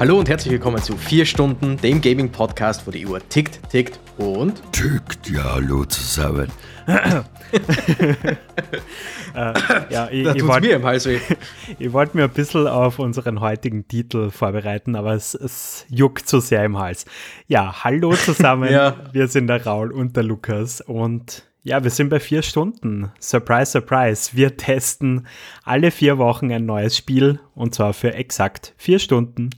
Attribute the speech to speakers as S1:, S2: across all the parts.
S1: Hallo und herzlich willkommen zu 4 Stunden, dem Gaming-Podcast, wo die Uhr tickt, tickt und...
S2: Tickt, ja, hallo zusammen.
S3: äh, ja, ich,
S1: Da
S3: ich
S1: tut's
S3: wollte
S1: mir im Hals weh.
S3: ich wollt mir ein bisschen auf unseren heutigen Titel vorbereiten, aber es, es juckt so sehr im Hals. Ja, hallo zusammen.
S1: Ja.
S3: Wir sind der Raul und der Lukas und ja, wir sind bei vier Stunden. Surprise, surprise. Wir testen alle vier Wochen ein neues Spiel und zwar für exakt vier Stunden.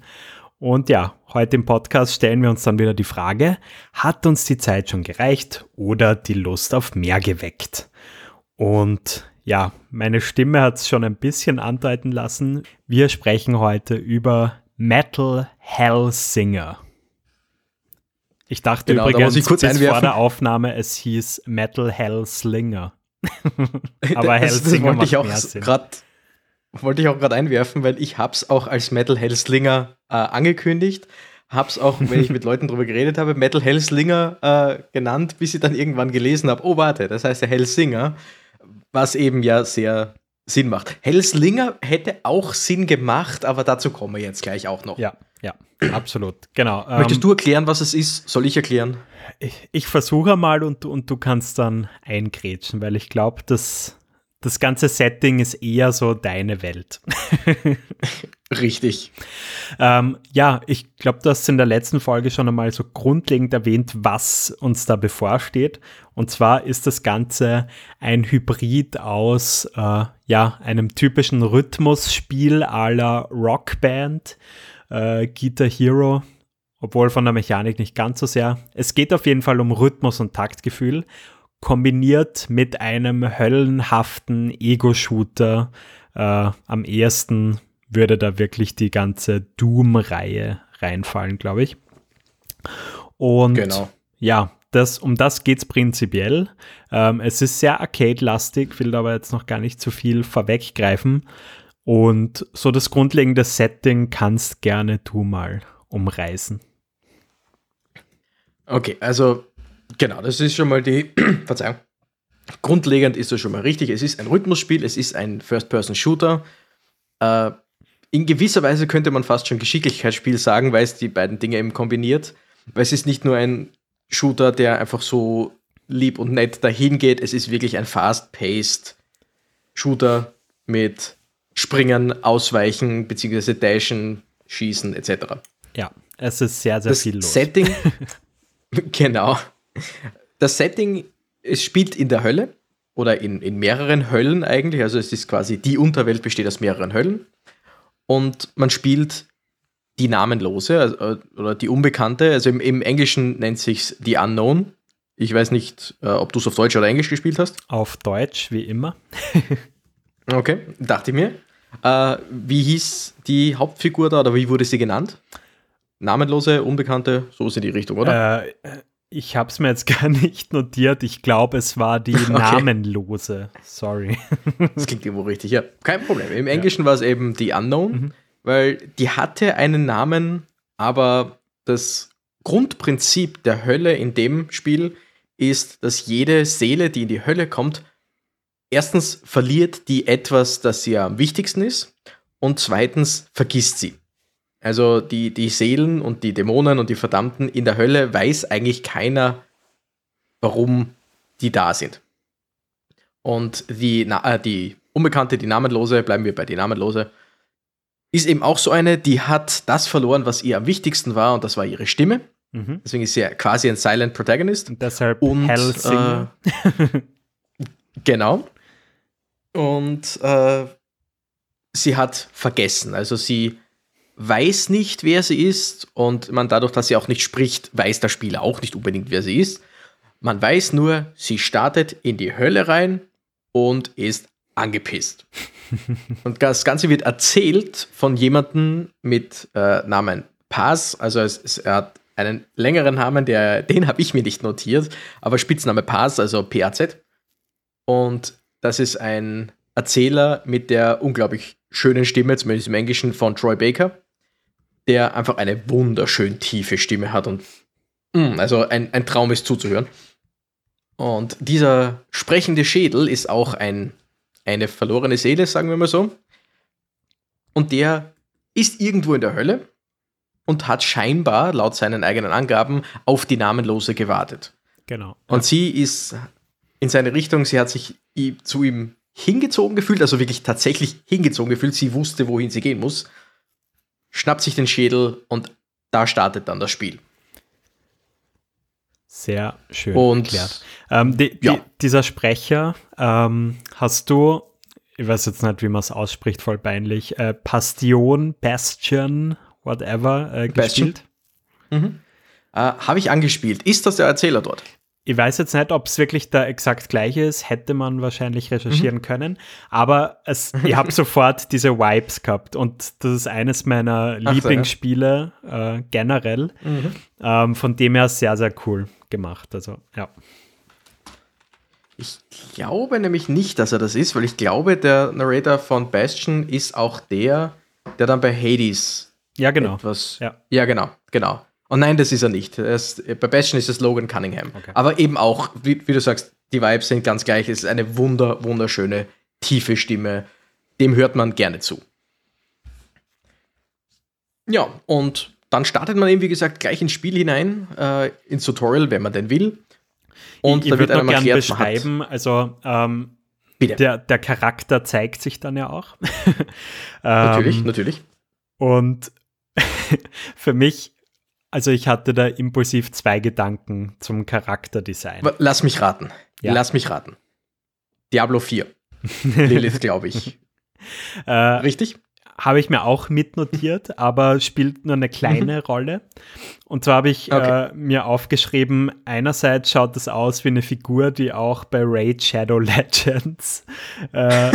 S3: Und ja, heute im Podcast stellen wir uns dann wieder die Frage, hat uns die Zeit schon gereicht oder die Lust auf mehr geweckt? Und ja, meine Stimme hat es schon ein bisschen andeuten lassen. Wir sprechen heute über Metal Hellsinger. Ich dachte
S1: Genau, da
S3: übrigens
S1: ich kurz
S3: bis vor
S1: einwerfen.
S3: der Aufnahme, es hieß Metal Hellslinger. Aber
S1: das, das
S3: Hellsinger
S1: wollte ich auch gerade wollte ich auch gerade einwerfen, weil ich hab's auch als Metal Hellslinger äh, angekündigt, hab's auch, wenn ich mit Leuten drüber geredet habe, Metal Hellslinger äh, genannt, bis ich dann irgendwann gelesen habe, oh warte, das heißt ja Hellsinger, was eben ja sehr Sinn macht. Hellslinger hätte auch Sinn gemacht, aber dazu kommen wir jetzt gleich auch noch.
S3: Ja, ja, absolut. Genau.
S1: Möchtest
S3: ähm,
S1: du erklären, was es ist? Soll ich erklären?
S3: Ich, ich versuche mal und, und du kannst dann eingrätschen, weil ich glaube, dass das ganze Setting ist eher so deine Welt.
S1: Richtig.
S3: ähm, ja, ich glaube, du hast in der letzten Folge schon einmal so grundlegend erwähnt, was uns da bevorsteht. Und zwar ist das Ganze ein Hybrid aus äh, ja, einem typischen Rhythmusspiel à la Rockband, äh, Guitar Hero, obwohl von der Mechanik nicht ganz so sehr. Es geht auf jeden Fall um Rhythmus und Taktgefühl, kombiniert mit einem höllenhaften Ego-Shooter. Äh, am ehesten würde da wirklich die ganze Doom-Reihe reinfallen, glaube ich. Und
S1: Genau.
S3: ja, das, um das geht es prinzipiell. Ähm, es ist sehr arcade-lastig, will aber jetzt noch gar nicht zu viel vorweggreifen. Und so das grundlegende Setting kannst gerne du mal umreißen.
S1: Okay, also genau, das ist schon mal die, Verzeihung. Grundlegend ist das schon mal richtig. Es ist ein Rhythmusspiel, es ist ein First-Person-Shooter. Äh, in gewisser Weise könnte man fast schon Geschicklichkeitsspiel sagen, weil es die beiden Dinge eben kombiniert. Weil es ist nicht nur ein Shooter, der einfach so lieb und nett dahin geht, es ist wirklich ein fast-paced Shooter mit Springen, Ausweichen, beziehungsweise Dashen, Schießen etc.
S3: Ja, es ist sehr, sehr
S1: das
S3: viel los.
S1: Setting, genau. Das Setting, es spielt in der Hölle oder in, in mehreren Höllen eigentlich. Also es ist quasi, die Unterwelt besteht aus mehreren Höllen. Und man spielt die Namenlose also, oder die Unbekannte. Also im, im Englischen nennt sich die Unknown. Ich weiß nicht, äh, ob du es auf Deutsch oder Englisch gespielt hast.
S3: Auf Deutsch, wie immer.
S1: Okay, dachte ich mir. Äh, wie hieß die Hauptfigur da oder wie wurde sie genannt? Namenlose, Unbekannte, so ist in die Richtung, oder?
S3: Äh, ich habe es mir jetzt gar nicht notiert. Ich glaube, es war die namenlose. Sorry.
S1: Das klingt irgendwo richtig, ja. Kein Problem. Im Englischen war es eben die Unknown, weil die hatte einen Namen, aber das Grundprinzip der Hölle in dem Spiel ist, dass jede Seele, die in die Hölle kommt, erstens verliert die etwas, das ihr am wichtigsten ist und zweitens vergisst sie. Also die, die Seelen und die Dämonen und die Verdammten in der Hölle weiß eigentlich keiner, warum die da sind. Und die, Na- äh, die Unbekannte, die Namenlose, bleiben wir bei die Namenlose, ist eben auch so eine, die hat das verloren, was ihr am wichtigsten war, und das war ihre Stimme.
S3: Mhm.
S1: Deswegen ist sie ja quasi ein Silent Protagonist.
S3: Und deshalb
S1: Und
S3: Hellsinger.
S1: äh, genau. Und äh, sie hat vergessen. Also sie weiß nicht, wer sie ist. Und man dadurch, dass sie auch nicht spricht, weiß der Spieler auch nicht unbedingt, wer sie ist. Man weiß nur, sie startet in die Hölle rein und ist angepisst. und das Ganze wird erzählt von jemandem mit äh, Namen Paz. Also es, es, er hat einen längeren Namen, der, den habe ich mir nicht notiert, aber Spitzname Paz, also PAZ. Und das ist ein Erzähler mit der unglaublich schönen Stimme, zumindest im Englischen, von Troy Baker, der einfach eine wunderschön tiefe Stimme hat und mm, also ein, ein Traum ist zuzuhören. Und dieser sprechende Schädel ist auch ein, eine verlorene Seele, sagen wir mal so. Und der ist irgendwo in der Hölle und hat scheinbar, laut seinen eigenen Angaben, auf die Namenlose gewartet.
S3: Genau.
S1: Und
S3: ja.
S1: sie ist in seine Richtung, sie hat sich zu ihm hingezogen gefühlt, also wirklich tatsächlich hingezogen gefühlt. Sie wusste, wohin sie gehen muss, schnappt sich den Schädel und da startet dann das Spiel.
S3: Sehr schön
S1: Und-
S3: erklärt. Ähm, die, die,
S1: Ja.
S3: Dieser Sprecher, ähm, hast du, ich weiß jetzt nicht, wie man es ausspricht, voll peinlich, äh, Bastion, Bastion, whatever, äh, gespielt?
S1: Äh, Habe ich angespielt. Ist das der Erzähler dort?
S3: Ich weiß jetzt nicht, ob es wirklich der exakt gleiche ist, hätte man wahrscheinlich recherchieren können, aber es, ich habe sofort diese Vibes gehabt und das ist eines meiner
S1: so, ja.
S3: Lieblingsspiele äh, generell. Ähm, von dem her sehr, sehr cool gemacht. Also, ja.
S1: Ich glaube nämlich nicht, dass er das ist, weil ich glaube, der Narrator von Bastion ist auch der, der dann bei Hades
S3: Ja, genau.
S1: etwas.
S3: Ja.
S1: ja, genau, genau. Und nein, das ist er nicht. Er ist, bei Bastion ist es Logan Cunningham.
S3: Okay.
S1: Aber eben auch, wie, wie du sagst, die Vibes sind ganz gleich. Es ist eine wunder, wunderschöne, tiefe Stimme. Dem hört man gerne zu. Ja, und dann startet man eben, wie gesagt, gleich ins Spiel hinein, äh, ins Tutorial, wenn man denn will. Und
S3: ich
S1: da
S3: ich
S1: wird einem
S3: gerne
S1: erklärt, man hat-
S3: beschreiben, also ähm, der, der Charakter zeigt sich dann ja auch.
S1: Natürlich,
S3: Ähm,
S1: natürlich.
S3: Und für mich, also ich hatte da impulsiv zwei Gedanken zum Charakterdesign.
S1: Lass mich raten.
S3: Ja.
S1: Lass mich raten. Diablo 4. Lilith, glaube ich.
S3: Äh,
S1: Richtig?
S3: habe ich mir auch mitnotiert, aber spielt nur eine kleine Rolle. Und zwar habe ich
S1: Mhm. Okay.
S3: äh, mir aufgeschrieben, einerseits schaut es aus wie eine Figur, die auch bei Raid Shadow Legends äh,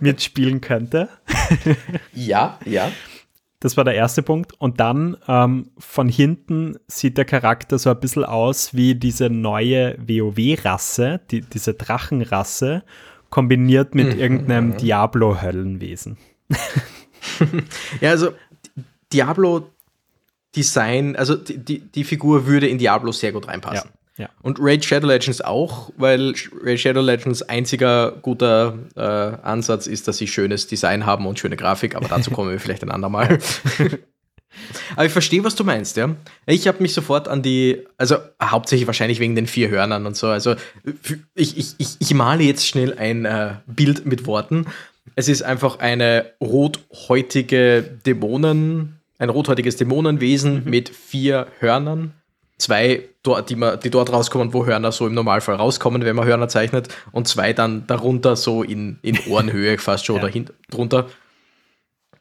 S3: mitspielen könnte.
S1: Ja, ja.
S3: Das war der erste Punkt. Und dann ähm, von hinten sieht der Charakter so ein bisschen aus wie diese neue WoW-Rasse, die, diese Drachenrasse, kombiniert mit
S1: Mhm.
S3: irgendeinem Diablo-Höllenwesen.
S1: Ja, also Diablo Design, also die, die, die Figur würde in Diablo sehr gut reinpassen.
S3: ja.
S1: Und Raid Shadow Legends auch, weil Raid Shadow Legends einziger guter äh, Ansatz ist, dass sie schönes Design haben und schöne Grafik, aber dazu kommen wir vielleicht ein andermal. aber ich verstehe, was du meinst, ja. Ich habe mich sofort an die, also hauptsächlich wahrscheinlich wegen den vier Hörnern und so. Also ich, ich, ich, ich male jetzt schnell ein äh, Bild mit Worten. Es ist einfach eine rothäutige Dämonen, ein rothäutiges Dämonenwesen mit vier Hörnern. Zwei, die, man, die dort rauskommen, wo Hörner so im Normalfall rauskommen, wenn man Hörner zeichnet. Und zwei dann darunter so in, in Ohrenhöhe fast schon
S3: Ja.
S1: oder hin, drunter.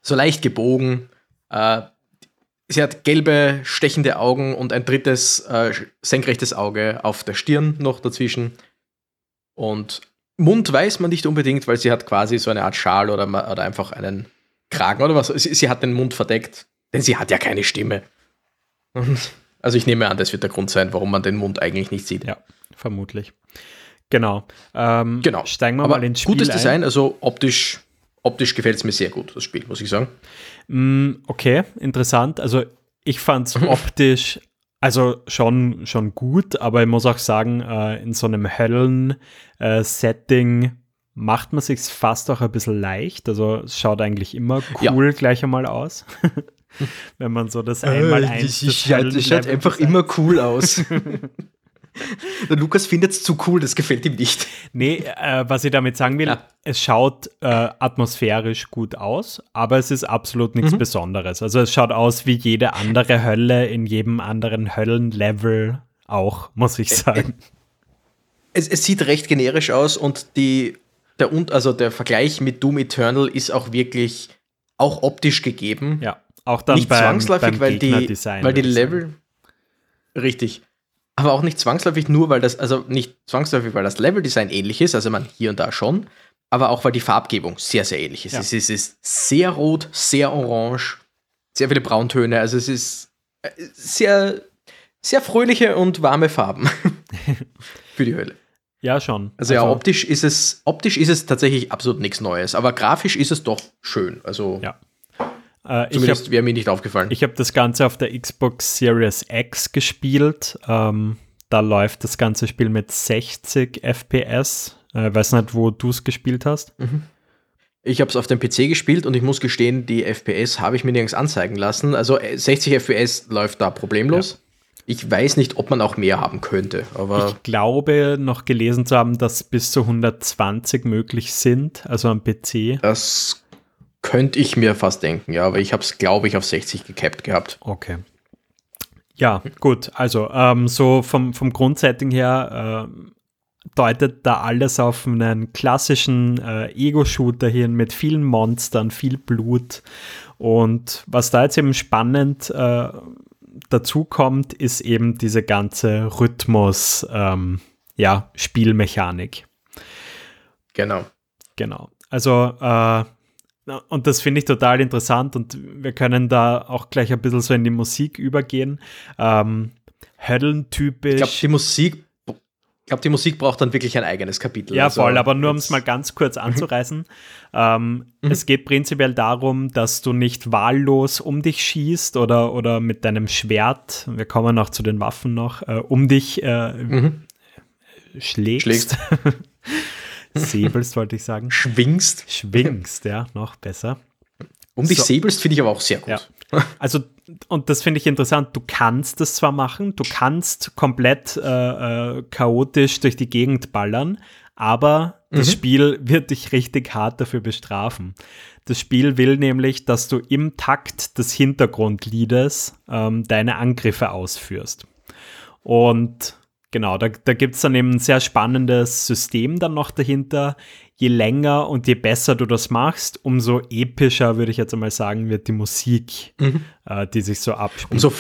S1: So leicht gebogen. Äh, sie hat gelbe, stechende Augen und ein drittes äh, senkrechtes Auge auf der Stirn noch dazwischen. Und Mund weiß man nicht unbedingt, weil sie hat quasi so eine Art Schal oder, oder einfach einen Kragen oder was. Sie, sie hat den Mund verdeckt, denn sie hat ja keine Stimme. Und, also ich nehme an, das wird der Grund sein, warum man den Mund eigentlich nicht sieht.
S3: Ja, vermutlich. Genau. Ähm,
S1: Genau.
S3: Steigen wir
S1: Aber
S3: mal ins Spiel
S1: gutes
S3: ein.
S1: Design, also optisch, optisch gefällt es mir sehr gut, das Spiel, muss ich sagen.
S3: Mm, Okay, interessant. Also ich fand es optisch also schon, schon gut, aber ich muss auch sagen, äh, in so einem Höllen-Setting macht man sich fast auch ein bisschen leicht. Also es schaut eigentlich immer
S1: Ja.
S3: cool gleich einmal aus. Wenn man so das einmal eins des
S1: Äh, das schaut
S3: Höllenlevels
S1: einfach
S3: designt.
S1: immer cool aus. Der Lukas findet es zu cool, das gefällt ihm nicht.
S3: Nee, äh, was ich damit sagen will,
S1: Ja.
S3: es schaut äh, atmosphärisch gut aus, aber es ist absolut nichts
S1: Mhm.
S3: Besonderes. Also es schaut aus wie jede andere Hölle in jedem anderen Höllenlevel auch, muss ich sagen.
S1: Es, es sieht recht generisch aus und die, der, also der Vergleich mit Doom Eternal ist auch wirklich auch optisch gegeben.
S3: ja, auch dann
S1: nicht
S3: beim,
S1: zwangsläufig,
S3: beim
S1: weil die, weil die. Level. Richtig. Aber auch nicht zwangsläufig nur, weil das, also nicht zwangsläufig, weil das Leveldesign ähnlich ist, also man hier und da schon, aber auch weil die Farbgebung sehr, sehr ähnlich ist.
S3: Ja.
S1: Es, ist es ist sehr rot, sehr orange, sehr viele Brauntöne, also es ist äh, sehr, sehr fröhliche und warme Farben für die Hölle.
S3: Ja, schon.
S1: Also, ja, optisch ist es, optisch ist es tatsächlich absolut nichts Neues, aber grafisch ist es doch schön. Also
S3: Ja. Äh, ich habe
S1: zumindest wäre mir nicht aufgefallen.
S3: ich hab das Ganze auf der Xbox Series X gespielt. Ähm, da läuft das ganze Spiel mit 60 FPS. Äh, weiß nicht, wo du es gespielt hast.
S1: Ich habe es auf dem PC gespielt und ich muss gestehen, die FPS habe ich mir nirgends anzeigen lassen. Also äh, 60 FPS läuft da problemlos. Ich weiß nicht, ob man auch mehr haben könnte, aber
S3: Ich glaube, noch gelesen zu haben, dass bis zu 120 möglich sind, also am PC.
S1: das könnte ich mir fast denken, ja. Aber ich habe es, glaube ich, auf 60 gecapped gehabt.
S3: Okay. Ja, gut. Also, ähm, so vom, vom Grundsetting her äh, deutet da alles auf einen klassischen äh, Ego-Shooter hin mit vielen Monstern, viel Blut. Und was da jetzt eben spannend äh, dazu kommt, ist eben diese ganze Rhythmus, ähm, ja, Spielmechanik.
S1: Genau.
S3: Genau. Also, äh, und das finde ich total interessant und wir können da auch gleich ein bisschen so in die Musik übergehen. Ähm, Hödlen-typisch.
S1: Ich glaube, die Musik. Ich glaube, die Musik braucht dann wirklich ein eigenes Kapitel.
S3: Ja,
S1: Also,
S3: voll, aber nur um es mal ganz kurz anzureißen. ähm, Es geht prinzipiell darum, dass du nicht wahllos um dich schießt oder, oder mit deinem Schwert, wir kommen noch zu den Waffen noch, äh, um dich äh,
S1: Mhm.
S3: schlägst.
S1: Schlägst.
S3: Säbelst, wollte ich sagen.
S1: Schwingst.
S3: Schwingst, ja, noch besser.
S1: Um dich
S3: So.
S1: säbelst, finde ich aber auch sehr gut.
S3: Ja. Also, und das finde ich interessant, du kannst das zwar machen, du kannst komplett äh, äh, chaotisch durch die Gegend ballern, aber das Spiel wird dich richtig hart dafür bestrafen. Das Spiel will nämlich, dass du im Takt des Hintergrundliedes ähm, deine Angriffe ausführst. Und genau, da, da gibt es dann eben ein sehr spannendes System dann noch dahinter. Je länger und je besser du das machst, umso epischer, würde ich jetzt einmal sagen, wird die Musik, äh, die sich so abspielt.
S1: Umso,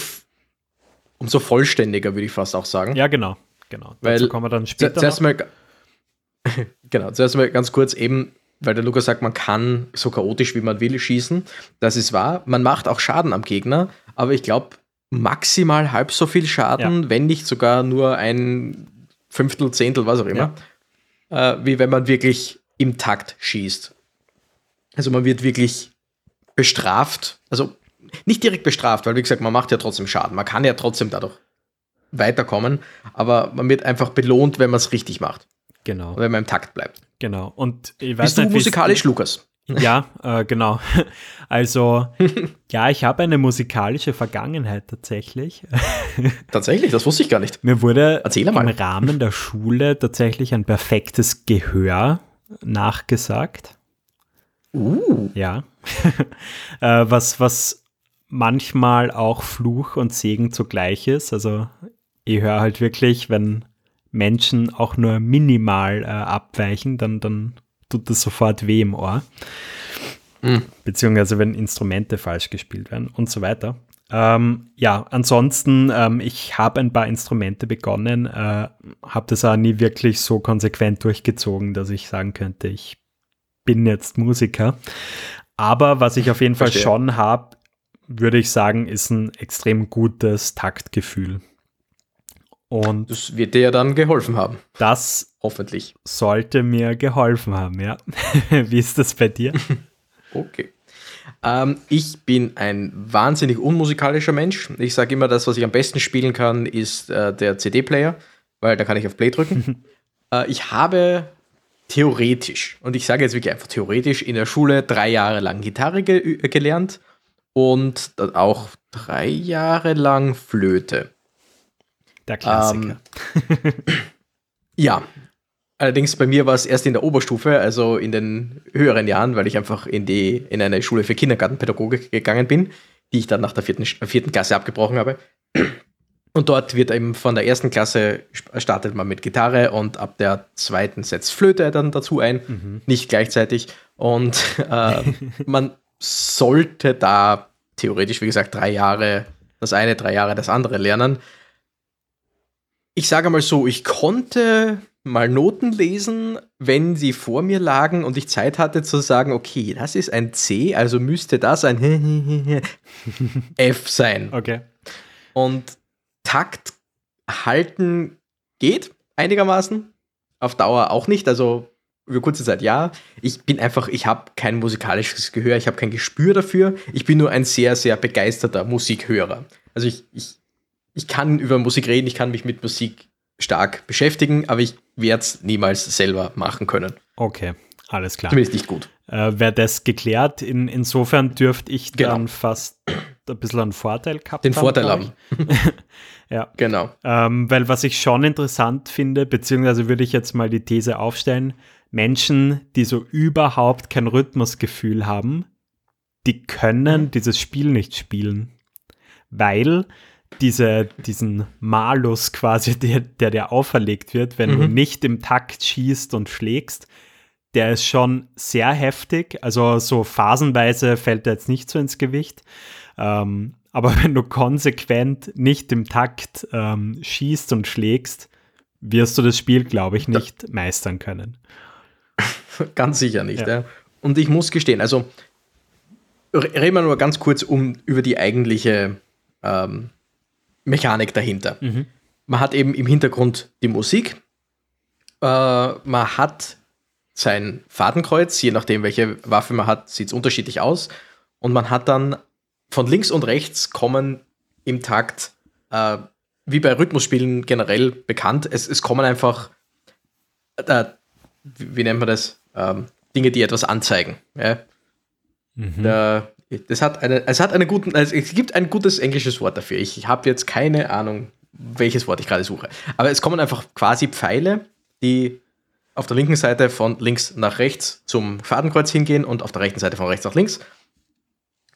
S1: umso vollständiger, würde ich fast auch sagen.
S3: ja, genau, genau.
S1: Weil
S3: Dazu kommen wir dann später
S1: Zuerst mal, genau, zuerst mal ganz kurz eben, weil der Lukas sagt, man kann so chaotisch wie man will schießen. Das ist wahr. Man macht auch Schaden am Gegner, aber ich glaube maximal halb so viel Schaden, wenn nicht sogar nur ein Fünftel, Zehntel, was auch immer, äh, wie wenn man wirklich im Takt schießt. Also man wird wirklich bestraft, also nicht direkt bestraft, weil wie gesagt, man macht ja trotzdem Schaden. Man kann ja trotzdem dadurch weiterkommen, aber man wird einfach belohnt, wenn man es richtig macht
S3: Genau,
S1: und wenn man im Takt bleibt.
S3: genau. Und ich weiß
S1: Bist du
S3: nicht, wie's-
S1: musikalisch, Lukas?
S3: Ja, äh, genau. Also, ja, ich habe eine musikalische Vergangenheit tatsächlich.
S1: Tatsächlich, das wusste ich gar nicht.
S3: Mir wurde
S1: Erzähl
S3: im
S1: mal.
S3: Rahmen der Schule tatsächlich ein perfektes Gehör nachgesagt.
S1: Uh,
S3: Ja. äh, was, was manchmal auch Fluch und Segen zugleich ist. Also ich höre halt wirklich, wenn Menschen auch nur minimal äh, abweichen, dann, dann tut das sofort weh im Ohr.
S1: Mhm.
S3: Beziehungsweise wenn Instrumente falsch gespielt werden und so weiter. Ähm, ja, ansonsten, ähm, ich habe ein paar Instrumente begonnen, äh, habe das auch nie wirklich so konsequent durchgezogen, dass ich sagen könnte, ich bin jetzt Musiker. Aber was ich auf jeden Fall
S1: Verstehe.
S3: schon habe, würde ich sagen, ist ein extrem gutes Taktgefühl. Und
S1: das wird dir ja dann geholfen haben,
S3: das
S1: hoffentlich.
S3: sollte mir geholfen haben, ja. Wie ist das bei dir?
S1: Okay. Ähm, ich bin ein wahnsinnig unmusikalischer Mensch. Ich sage immer, das, was ich am besten spielen kann, ist äh, der CD-Player, weil da kann ich auf Play drücken. äh, ich habe theoretisch, und ich sage jetzt wirklich einfach theoretisch, in der Schule drei Jahre lang Gitarre ge gelernt und auch drei Jahre lang Flöte.
S3: Der Klassiker.
S1: Ja, allerdings bei mir war es erst in der Oberstufe, also in den höheren Jahren, weil ich einfach in, die, in eine Schule für Kindergartenpädagogik gegangen bin, die ich dann nach der vierten, vierten Klasse abgebrochen habe. Und dort wird eben von der ersten Klasse startet man mit Gitarre und ab der zweiten setzt Flöte dann dazu ein, nicht gleichzeitig. Und äh, man sollte da theoretisch, wie gesagt, drei Jahre das eine, drei Jahre das andere lernen. Ich sage mal so, ich konnte mal Noten lesen, wenn sie vor mir lagen und ich Zeit hatte zu sagen, okay, das ist ein C, also müsste das ein F sein.
S3: okay.
S1: Und Takt halten geht einigermaßen. Auf Dauer auch nicht. Also über kurze Zeit ja. Ich bin einfach, ich habe kein musikalisches Gehör, ich habe kein Gespür dafür. Ich bin nur ein sehr, sehr begeisterter Musikhörer. Also ich, ich, ich kann über Musik reden, ich kann mich mit Musik stark beschäftigen, aber ich werde es niemals selber machen können.
S3: Okay, alles klar.
S1: Zumindest nicht gut.
S3: äh, wäre das geklärt. In, insofern dürfte ich
S1: Genau.
S3: dann fast ein bisschen einen Vorteil gehabt
S1: Den Vorteil
S3: glaub
S1: haben.
S3: ja.
S1: Genau.
S3: Ähm, weil was ich schon interessant finde, beziehungsweise würde ich jetzt mal die These aufstellen, Menschen, die so überhaupt kein Rhythmusgefühl haben, die können dieses Spiel nicht spielen. Weil diese, diesen Malus quasi, der, der dir auferlegt wird, wenn du
S1: Mhm.
S3: nicht im Takt schießt und schlägst, der ist schon sehr heftig. Also so phasenweise fällt er jetzt nicht so ins Gewicht. Ähm, aber wenn du konsequent nicht im Takt ähm, schießt und schlägst, wirst du das Spiel, glaube ich, nicht meistern können.
S1: Ganz sicher nicht.
S3: Ja.
S1: Ja. Und ich muss gestehen, also re- reden wir nur ganz kurz um über die eigentliche ähm, Mechanik dahinter. Man hat eben im Hintergrund die Musik. Äh, man hat sein Fadenkreuz, je nachdem, welche Waffe man hat, sieht es unterschiedlich aus. Und man hat dann von links und rechts kommen im Takt, äh, wie bei Rhythmusspielen generell bekannt, es, es kommen einfach, äh, wie, wie nennt man das? Ähm, Dinge, die etwas anzeigen. Ja? Da, das hat eine, es hat eine guten, also es gibt ein gutes englisches Wort dafür. Ich habe jetzt keine Ahnung, welches Wort ich gerade suche. Aber es kommen einfach quasi Pfeile, die auf der linken Seite von links nach rechts zum Fadenkreuz hingehen und auf der rechten Seite von rechts nach links.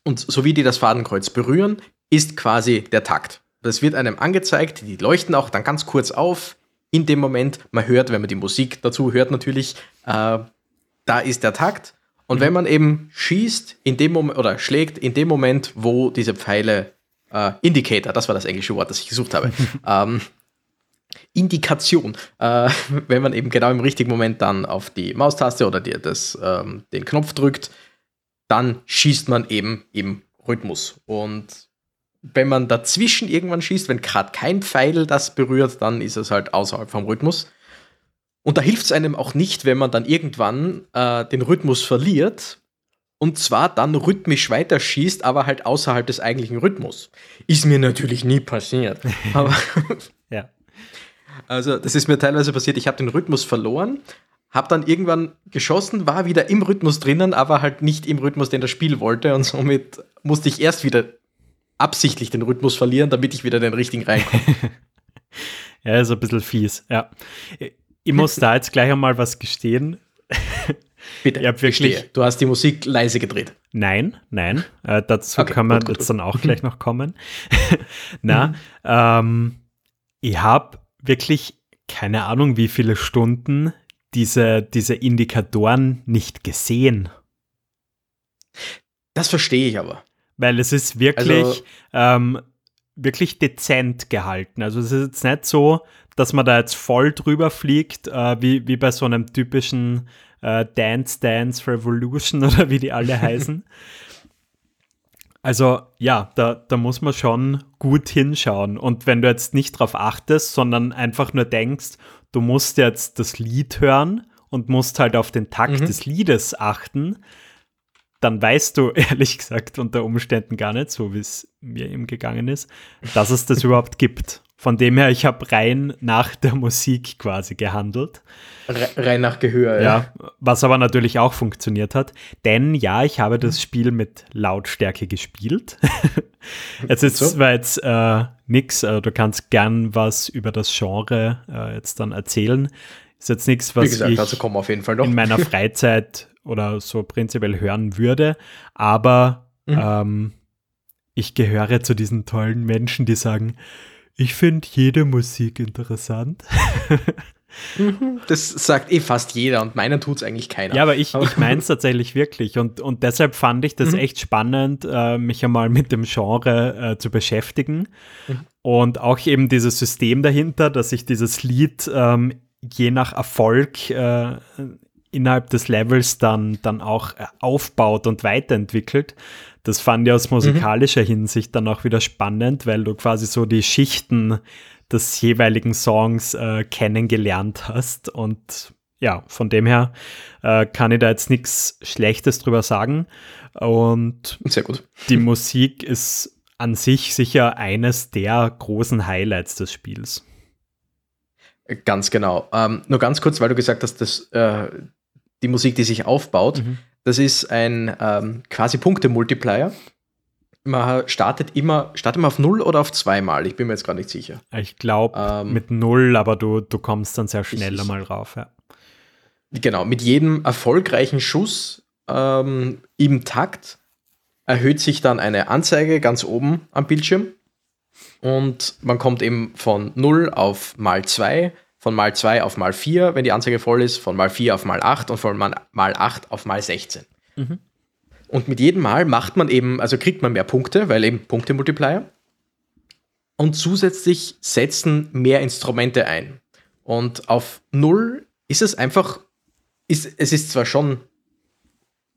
S1: Und so wie die das Fadenkreuz berühren, ist quasi der Takt. Das wird einem angezeigt, die leuchten auch dann ganz kurz auf. In dem Moment, man hört, wenn man die Musik dazu hört, natürlich, äh, da ist der Takt. Und wenn man eben schießt, in dem Moment oder schlägt, in dem Moment, wo diese Pfeile äh, Indicator, das war das englische Wort, das ich gesucht habe, ähm, Indikation, äh, wenn man eben genau im richtigen Moment dann auf die Maustaste oder die, das, ähm, den Knopf drückt, dann schießt man eben im Rhythmus. Und wenn man dazwischen irgendwann schießt, wenn gerade kein Pfeil das berührt, dann ist es halt außerhalb vom Rhythmus. Und da hilft es einem auch nicht, wenn man dann irgendwann äh, den Rhythmus verliert und zwar dann rhythmisch weiterschießt, aber halt außerhalb des eigentlichen Rhythmus. Ist mir natürlich nie passiert. aber
S3: Ja.
S1: also, das ist mir teilweise passiert. Ich habe den Rhythmus verloren, habe dann irgendwann geschossen, war wieder im Rhythmus drinnen, aber halt nicht im Rhythmus, den das Spiel wollte. Und somit musste ich erst wieder absichtlich den Rhythmus verlieren, damit ich wieder den richtigen reinkomme.
S3: Ja, ist ein bisschen fies, ja. Ich muss da jetzt gleich einmal was gestehen.
S1: Bitte,
S3: Ich wirklich-
S1: gestehe. Du hast die Musik leise gedreht.
S3: Nein, nein, äh, dazu
S1: Okay,
S3: kann man
S1: gut, gut,
S3: jetzt
S1: gut.
S3: dann auch gleich noch kommen. Na, ähm, ich habe wirklich keine Ahnung, wie viele Stunden diese, diese Indikatoren nicht gesehen.
S1: Das verstehe ich aber.
S3: Weil es ist wirklich,
S1: Also-
S3: ähm, wirklich dezent gehalten. Also es ist jetzt nicht so, dass man da jetzt voll drüber fliegt, äh, wie, wie bei so einem typischen äh, Dance Dance Revolution oder wie die alle heißen. Also ja, da, da muss man schon gut hinschauen. Und wenn du jetzt nicht drauf achtest, sondern einfach nur denkst, du musst jetzt das Lied hören und musst halt auf den Takt
S1: Mhm.
S3: des Liedes achten, dann weißt du ehrlich gesagt unter Umständen gar nicht, so wie es mir eben gegangen ist, dass es das überhaupt gibt. Von dem her, ich habe rein nach der Musik quasi gehandelt.
S1: Re rein nach Gehör.
S3: Ja, was aber natürlich auch funktioniert hat. Denn ja, ich habe das Spiel mit Lautstärke gespielt. es ist
S1: So.
S3: zwar jetzt äh, nix, äh, du kannst gern was über das Genre äh, jetzt dann erzählen. Ist jetzt nichts, was
S1: gesagt,
S3: ich
S1: noch.
S3: in meiner Freizeit oder so prinzipiell hören würde. Aber
S1: Mhm.
S3: ähm, ich gehöre zu diesen tollen Menschen, die sagen, ich finde jede Musik interessant.
S1: Das sagt eh fast jeder und meinen tut es eigentlich keiner.
S3: Ja, aber ich, ich meine es tatsächlich wirklich und, und deshalb fand ich das
S1: Mhm.
S3: echt spannend, äh, mich einmal mit dem Genre äh, zu beschäftigen
S1: Mhm.
S3: und auch eben dieses System dahinter, dass sich dieses Lied ähm, je nach Erfolg äh, innerhalb des Levels dann, dann auch äh, aufbaut und weiterentwickelt. Das fand ich aus musikalischer Hinsicht dann auch wieder spannend, weil du quasi so die Schichten des jeweiligen Songs äh, kennengelernt hast und ja, von dem her äh, kann ich da jetzt nichts Schlechtes drüber sagen. Und
S1: Sehr gut.
S3: die Musik ist an sich sicher eines der großen Highlights des Spiels.
S1: Ganz genau. Ähm, nur ganz kurz, weil du gesagt hast, dass äh, die Musik, die sich aufbaut,
S3: Mhm.
S1: Das ist ein ähm, quasi Punkte-Multiplier. Man startet immer, startet man auf 0 oder auf 2 Mal? Ich bin mir jetzt gar nicht sicher.
S3: Ich glaube
S1: Ähm,
S3: mit null, aber du, du kommst dann sehr schnell
S1: ich-
S3: einmal rauf. Ja.
S1: Genau, mit jedem erfolgreichen Schuss ähm, im Takt erhöht sich dann eine Anzeige ganz oben am Bildschirm. Und man kommt eben von 0 auf mal 2, von mal 2 auf mal 4, wenn die Anzeige voll ist, von mal 4 auf mal 8 und von mal mal 8 auf mal 16.
S3: Mhm.
S1: Und mit jedem Mal macht man eben, also kriegt man mehr Punkte, weil eben Punkte-Multiplier. Und zusätzlich setzen mehr Instrumente ein. Und auf 0 ist es einfach ist, es ist zwar schon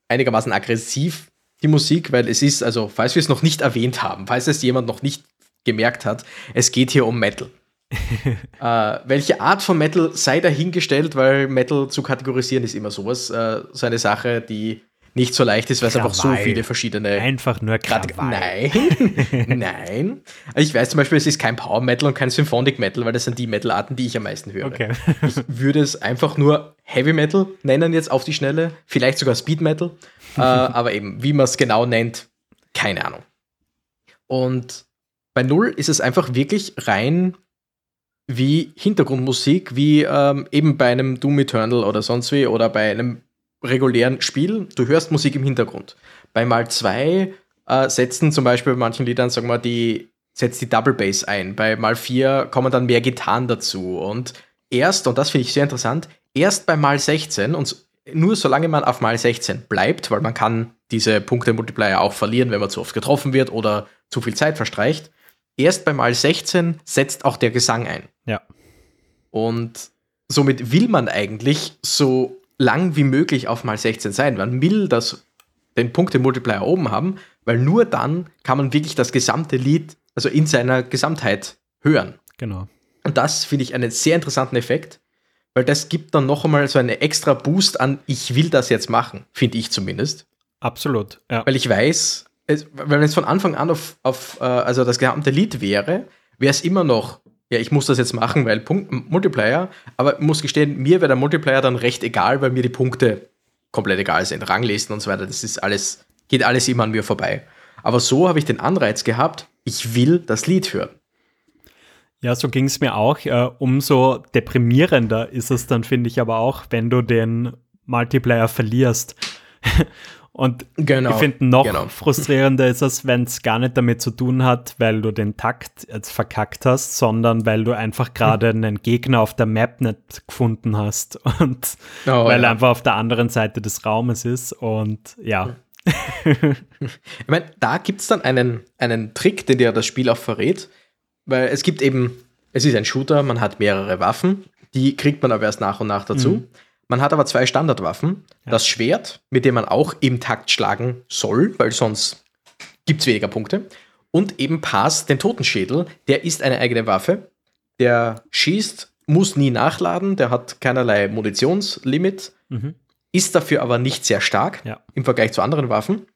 S1: einigermaßen aggressiv, die Musik, weil es ist, also, falls wir es noch nicht erwähnt haben, falls es jemand noch nicht gemerkt hat, es geht hier um Metal. äh, welche Art von Metal sei dahingestellt, weil Metal zu kategorisieren ist immer sowas, äh, so eine Sache, die nicht so leicht ist, weil es einfach so viele verschiedene
S3: Einfach nur Krawall.
S1: nein, nein. Ich weiß zum Beispiel, es ist kein Power Metal und kein Symphonic Metal, weil das sind die Metal-Arten, die ich am meisten höre.
S3: Okay.
S1: Ich würde es einfach nur Heavy Metal nennen jetzt auf die Schnelle, vielleicht sogar Speed Metal, äh, aber eben, wie man es genau nennt, keine Ahnung. Und bei Null ist es einfach wirklich rein wie Hintergrundmusik, wie ähm, eben bei einem Doom Eternal oder sonst wie oder bei einem regulären Spiel. Du hörst Musik im Hintergrund. Bei Mal 2 äh, setzen zum Beispiel bei manchen Liedern, sagen wir, die setzt die Double Bass ein. Bei Mal 4 kommen dann mehr Gitarren dazu. Und erst, und das finde ich sehr interessant, erst bei Mal 16 und nur solange man auf Mal 16 bleibt, weil man kann diese Punkte-Multiplier auch verlieren, wenn man zu oft getroffen wird oder zu viel Zeit verstreicht, erst bei Mal 16 setzt auch der Gesang ein.
S3: Ja.
S1: Und somit will man eigentlich so lang wie möglich auf mal 16 sein. Man will das, den Punkte-Multiplier oben haben, weil nur dann kann man wirklich das gesamte Lied, also in seiner Gesamtheit hören.
S3: Genau.
S1: Und das finde ich einen sehr interessanten Effekt, weil das gibt dann noch einmal so einen extra Boost an, ich will das jetzt machen, finde ich zumindest.
S3: Absolut. Ja.
S1: Weil ich weiß, es, wenn es von Anfang an auf, auf äh, also das gesamte Lied wäre, wäre es immer noch, ja, ich muss das jetzt machen, weil Punkt, Multiplayer, aber muss gestehen, mir wäre der Multiplayer dann recht egal, weil mir die Punkte komplett egal sind. Ranglisten und so weiter, das ist alles, geht alles immer an mir vorbei. Aber so habe ich den Anreiz gehabt, ich will das Lied hören.
S3: Ja, so ging es mir auch. Äh, umso deprimierender ist es dann, finde ich aber auch, wenn du den Multiplayer verlierst. Und
S1: Genau.
S3: ich finde, noch
S1: genau.
S3: frustrierender ist es, wenn es gar nicht damit zu tun hat, weil du den Takt jetzt verkackt hast, sondern weil du einfach gerade einen Gegner auf der Map nicht gefunden hast und
S1: Oh,
S3: weil er
S1: ja.
S3: einfach auf der anderen Seite des Raumes ist. Und ja,
S1: Ich meine, da gibt es dann einen, einen Trick, den dir das Spiel auch verrät, weil es gibt eben, es ist ein Shooter, man hat mehrere Waffen, die kriegt man aber erst nach und nach dazu.
S3: Mhm.
S1: Man hat aber zwei Standardwaffen.
S3: Ja.
S1: Das Schwert, mit dem man auch im Takt schlagen soll, weil sonst gibt es weniger Punkte. Und eben Pass, den Totenschädel, der ist eine eigene Waffe. Der schießt, muss nie nachladen, der hat keinerlei Munitionslimit,
S3: mhm.
S1: ist dafür aber nicht sehr stark
S3: Ja.
S1: im Vergleich zu anderen Waffen.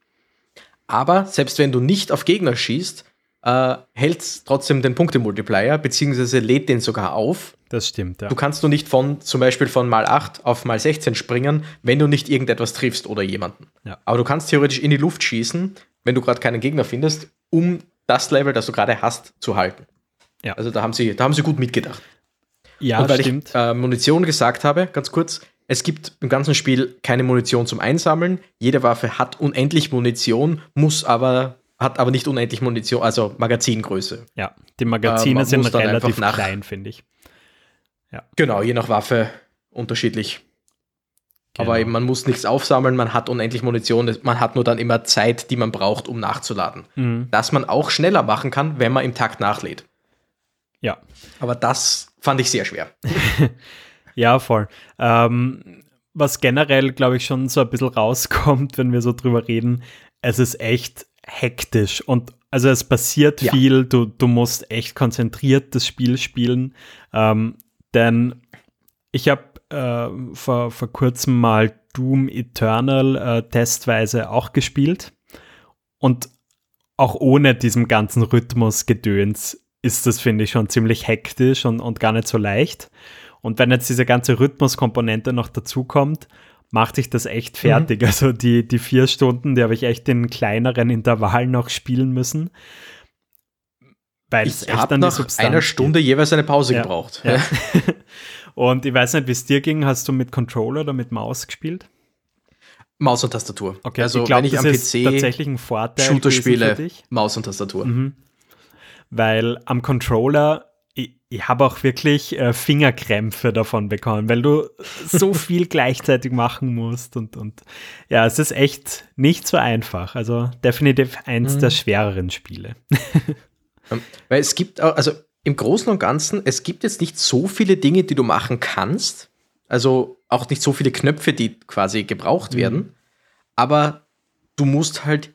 S1: Aber selbst wenn du nicht auf Gegner schießt, äh, hält trotzdem den Punktemultiplier, beziehungsweise lädt den sogar auf.
S3: das stimmt, ja.
S1: Du kannst nur nicht von zum Beispiel von mal 8 auf mal 16 springen, wenn du nicht irgendetwas triffst oder jemanden.
S3: Ja.
S1: Aber du kannst theoretisch in die Luft schießen, wenn du gerade keinen Gegner findest, um das Level, das du gerade hast, zu halten.
S3: Ja.
S1: Also da haben sie, da haben sie gut mitgedacht.
S3: Ja,
S1: Und weil
S3: stimmt.
S1: ich äh, Munition gesagt habe, ganz kurz, es gibt im ganzen Spiel keine Munition zum Einsammeln. Jede Waffe hat unendlich Munition, muss aber, hat aber nicht unendlich Munition, also Magazingröße.
S3: ja, die Magazine
S1: äh,
S3: sind relativ klein, finde ich.
S1: Genau, je nach Waffe unterschiedlich.
S3: Genau.
S1: Aber eben, man muss nichts aufsammeln, man hat unendlich Munition, man hat nur dann immer Zeit, die man braucht, um nachzuladen.
S3: Mhm.
S1: Das man auch schneller machen kann, wenn man im Takt nachlädt.
S3: Ja.
S1: Aber das fand ich sehr schwer.
S3: Ja, voll. Ähm, was generell, glaube ich, schon so ein bisschen rauskommt, wenn wir so drüber reden, es ist echt hektisch und also es passiert
S1: Ja.
S3: viel, du, du musst echt konzentriert das Spiel spielen, ähm, denn ich habe äh, vor, vor kurzem mal Doom Eternal äh, testweise auch gespielt und auch ohne diesem ganzen Rhythmusgedöns ist das, finde ich, schon ziemlich hektisch und, und gar nicht so leicht. Und wenn jetzt diese ganze Rhythmuskomponente noch dazu kommt, macht sich das echt fertig. Mhm. Also die, die vier Stunden, die habe ich echt in kleineren Intervallen noch spielen müssen.
S1: Weil ich habe nach einer Stunde geht. jeweils eine Pause ja. gebraucht. Ja.
S3: und ich weiß nicht, wie es dir ging. Hast du mit Controller oder mit Maus gespielt?
S1: Maus und Tastatur.
S3: Okay, also ich glaub, wenn ich am PC tatsächlich ein Vorteil
S1: Shooter spiele, Maus und Tastatur. Mhm.
S3: Weil am Controller ich, habe auch wirklich äh, Fingerkrämpfe davon bekommen, weil du so viel gleichzeitig machen musst und, und ja, es ist echt nicht so einfach. Also definitiv eins mhm. der schwereren Spiele.
S1: Ähm, weil es gibt also im Großen und Ganzen, es gibt jetzt nicht so viele Dinge, die du machen kannst. Also auch nicht so viele Knöpfe, die quasi gebraucht mhm. werden. Aber du musst halt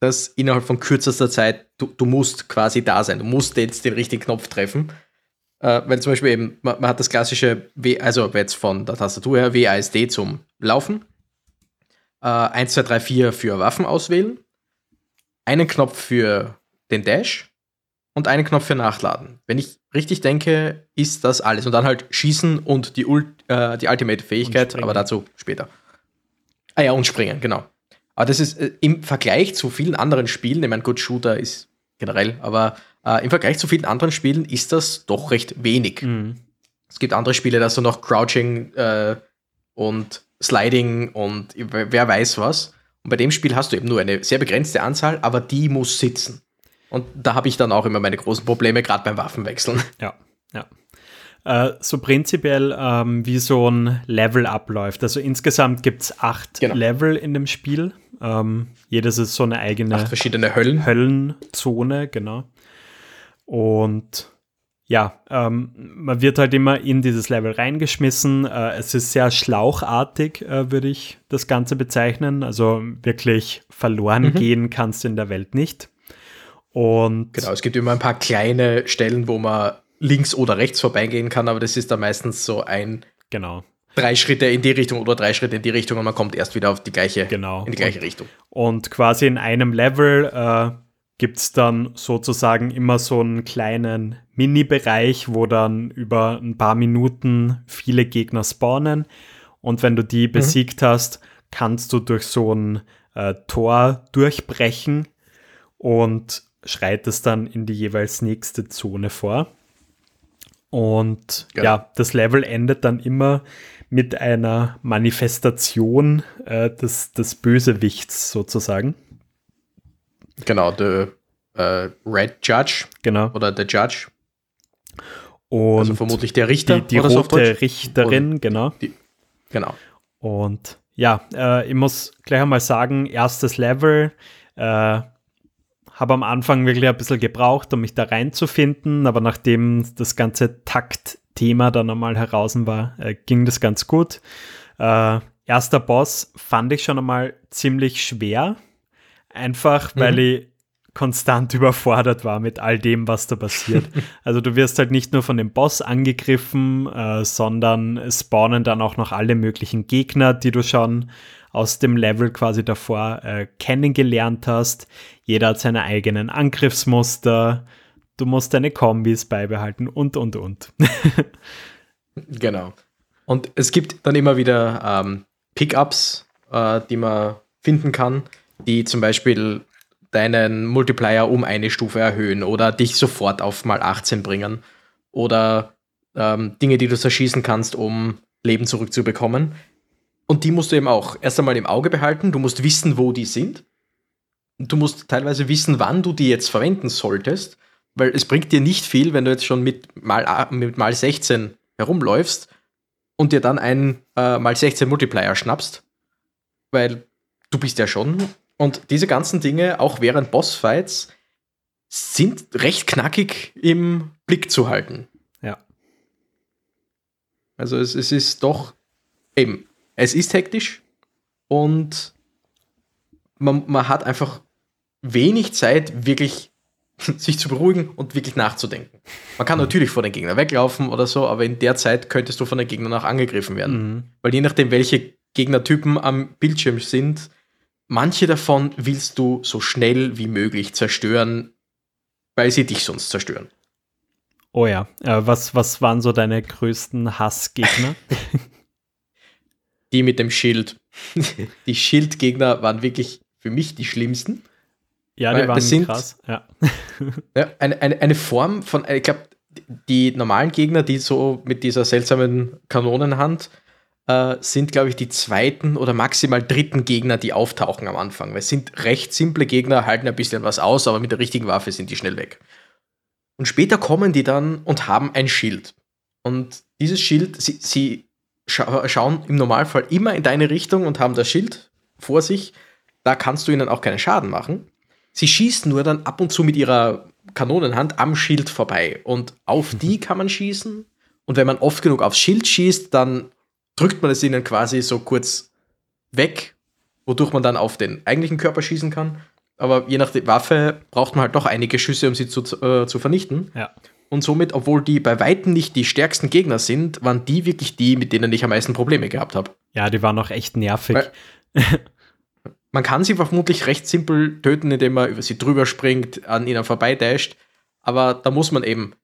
S1: das innerhalb von kürzester Zeit, du, du musst quasi da sein. Du musst jetzt den richtigen Knopf treffen. Äh, weil zum Beispiel eben, man, man, hat das klassische, w, also jetzt von der Tastatur her, WASD zum Laufen. Äh, 1, 2, 3, 4 für Waffen auswählen. Einen Knopf für den Dash und einen Knopf für Nachladen. Wenn ich richtig denke, ist das alles. Und dann halt Schießen und die, Ult, äh, die Ultimate-Fähigkeit, aber dazu später. Ah ja, und Springen, genau. Aber das ist äh, im Vergleich zu vielen anderen Spielen, ich meine, gut, Shooter ist generell, aber äh, im Vergleich zu vielen anderen Spielen ist das doch recht wenig. Mhm. Es gibt andere Spiele, da hast du noch Crouching äh, und Sliding und wer weiß was. Und bei dem Spiel hast du eben nur eine sehr begrenzte Anzahl, aber die muss sitzen. Und da habe ich dann auch immer meine großen Probleme, gerade beim Waffenwechseln.
S3: Ja, ja. Äh, so prinzipiell, ähm, wie so ein Level abläuft. Also insgesamt gibt es acht genau. Level in dem Spiel. Ähm, jedes ist so eine eigene
S1: acht verschiedene Höllen.
S3: Höllenzone, genau. Und ja, ähm, man wird halt immer in dieses Level reingeschmissen. Äh, es ist sehr schlauchartig, äh, würde ich das Ganze bezeichnen. Also wirklich verloren mhm. gehen kannst du in der Welt nicht. Und
S1: genau, es gibt immer ein paar kleine Stellen, wo man links oder rechts vorbeigehen kann, aber das ist dann meistens so ein
S3: genau.
S1: drei Schritte in die Richtung oder drei Schritte in die Richtung und man kommt erst wieder auf die gleiche,
S3: genau.
S1: in die gleiche Richtung.
S3: Und quasi in einem Level äh, gibt es dann sozusagen immer so einen kleinen Mini-Bereich, wo dann über ein paar Minuten viele Gegner spawnen. Und wenn du die mhm. besiegt hast, kannst du durch so ein äh, Tor durchbrechen und schreitest dann in die jeweils nächste Zone vor. Und ja, ja das Level endet dann immer mit einer Manifestation äh, des, des Bösewichts sozusagen.
S1: Genau, der äh, Red Judge.
S3: Genau.
S1: Oder der Judge.
S3: Und also
S1: vermutlich der Richter.
S3: Die, die rote Richterin, oder genau. Die,
S1: genau.
S3: Und ja, äh, ich muss gleich einmal sagen, erstes Level, äh, habe am Anfang wirklich ein bisschen gebraucht, um mich da reinzufinden, aber nachdem das ganze Taktthema dann einmal heraus war, äh, ging das ganz gut. Äh, erster Boss fand ich schon einmal ziemlich schwer, einfach weil mhm. ich konstant überfordert war mit all dem, was da passiert. also du wirst halt nicht nur von dem Boss angegriffen, äh, sondern spawnen dann auch noch alle möglichen Gegner, die du schon aus dem Level quasi davor äh, kennengelernt hast. Jeder hat seine eigenen Angriffsmuster. Du musst deine Kombis beibehalten und, und, und.
S1: genau. Und es gibt dann immer wieder ähm, Pickups, äh, die man finden kann, die zum Beispiel deinen Multiplier um eine Stufe erhöhen oder dich sofort auf mal 18 bringen oder ähm, Dinge, die du zerschießen kannst, um Leben zurückzubekommen. Und die musst du eben auch erst einmal im Auge behalten. Du musst wissen, wo die sind. Du musst teilweise wissen, wann du die jetzt verwenden solltest. Weil es bringt dir nicht viel, wenn du jetzt schon mit mal, mit mal 16 herumläufst und dir dann einen äh, mal 16 Multiplier schnappst. Weil du bist ja schon. Und diese ganzen Dinge, auch während Bossfights, sind recht knackig im Blick zu halten.
S3: Ja.
S1: Also es, es ist doch eben es ist hektisch und man, man hat einfach wenig Zeit, wirklich sich zu beruhigen und wirklich nachzudenken. Man kann mhm. natürlich vor den Gegnern weglaufen oder so, aber in der Zeit könntest du von den Gegnern auch angegriffen werden. Mhm. Weil je nachdem, welche Gegnertypen am Bildschirm sind, manche davon willst du so schnell wie möglich zerstören, weil sie dich sonst zerstören.
S3: Oh ja, äh, was, was waren so deine größten Hassgegner?
S1: die mit dem Schild. die Schildgegner waren wirklich für mich die schlimmsten.
S3: Ja, die waren
S1: sind-
S3: krass. Ja.
S1: Ja, eine, eine, eine Form von, ich glaube, die normalen Gegner, die so mit dieser seltsamen Kanonenhand, äh, sind, glaube ich, die zweiten oder maximal dritten Gegner, die auftauchen am Anfang. Weil es sind recht simple Gegner, halten ein bisschen was aus, aber mit der richtigen Waffe sind die schnell weg. Und später kommen die dann und haben ein Schild. Und dieses Schild, sie, sie scha schauen im Normalfall immer in deine Richtung und haben das Schild vor sich. Da kannst du ihnen auch keinen Schaden machen. Sie schießen nur dann ab und zu mit ihrer Kanonenhand am Schild vorbei. Und auf die kann man schießen. Und wenn man oft genug aufs Schild schießt, dann drückt man es ihnen quasi so kurz weg, wodurch man dann auf den eigentlichen Körper schießen kann. Aber je nach der Waffe braucht man halt doch einige Schüsse, um sie zu, äh, zu vernichten.
S3: ja.
S1: Und somit, obwohl die bei Weitem nicht die stärksten Gegner sind, waren die wirklich die, mit denen ich am meisten Probleme gehabt habe.
S3: Ja, die waren auch echt nervig.
S1: Weil- Man kann sie vermutlich recht simpel töten, indem man über sie drüber springt, an ihnen vorbeidasht. Aber da muss man eben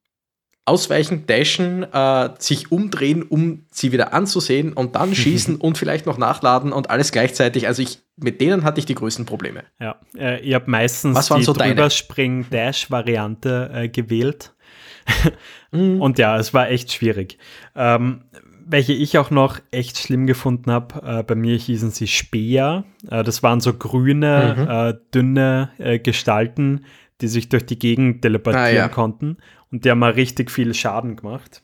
S1: ausweichen, dashen, äh, sich umdrehen, um sie wieder anzusehen und dann schießen und vielleicht noch nachladen und alles gleichzeitig. Also ich, mit denen hatte ich die größten Probleme.
S3: Ja, äh, ich habe meistens
S1: Was waren
S3: die
S1: so deine?
S3: Drüberspring-Dash-Variante äh, gewählt. Und ja, es war echt schwierig. Ähm, welche ich auch noch echt schlimm gefunden habe, äh, bei mir hießen sie Speer. Äh, das waren so grüne, äh, dünne äh, Gestalten, die sich durch die Gegend teleportieren
S1: Ah, ja.
S3: konnten. Und die haben mal richtig viel Schaden gemacht.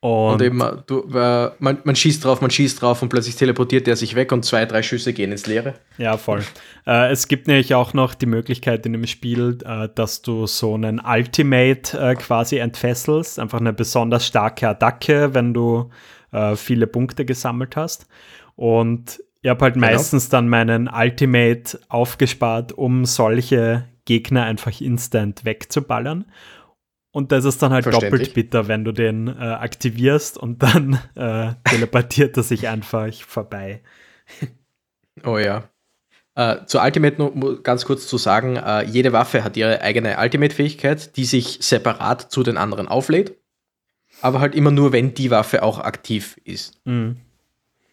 S3: Und,
S1: Und, eben, du, äh, man, man schießt drauf, man schießt drauf und plötzlich teleportiert der sich weg und zwei, drei Schüsse gehen ins Leere.
S3: Ja, voll. Äh, es gibt nämlich auch noch die Möglichkeit in dem Spiel, äh, dass du so einen Ultimate äh, quasi entfesselst. Einfach eine besonders starke Attacke, wenn du äh, viele Punkte gesammelt hast. Und ich habe halt meistens dann meinen Ultimate aufgespart, um solche Gegner einfach instant wegzuballern. Und das ist dann halt doppelt bitter, wenn du den äh, aktivierst und dann äh, teleportiert er sich einfach vorbei.
S1: Oh ja. Äh, zur Ultimate nur ganz kurz zu sagen, äh, jede Waffe hat ihre eigene Ultimate-Fähigkeit, die sich separat zu den anderen auflädt. Aber halt immer nur, wenn die Waffe auch aktiv ist.
S3: Mhm.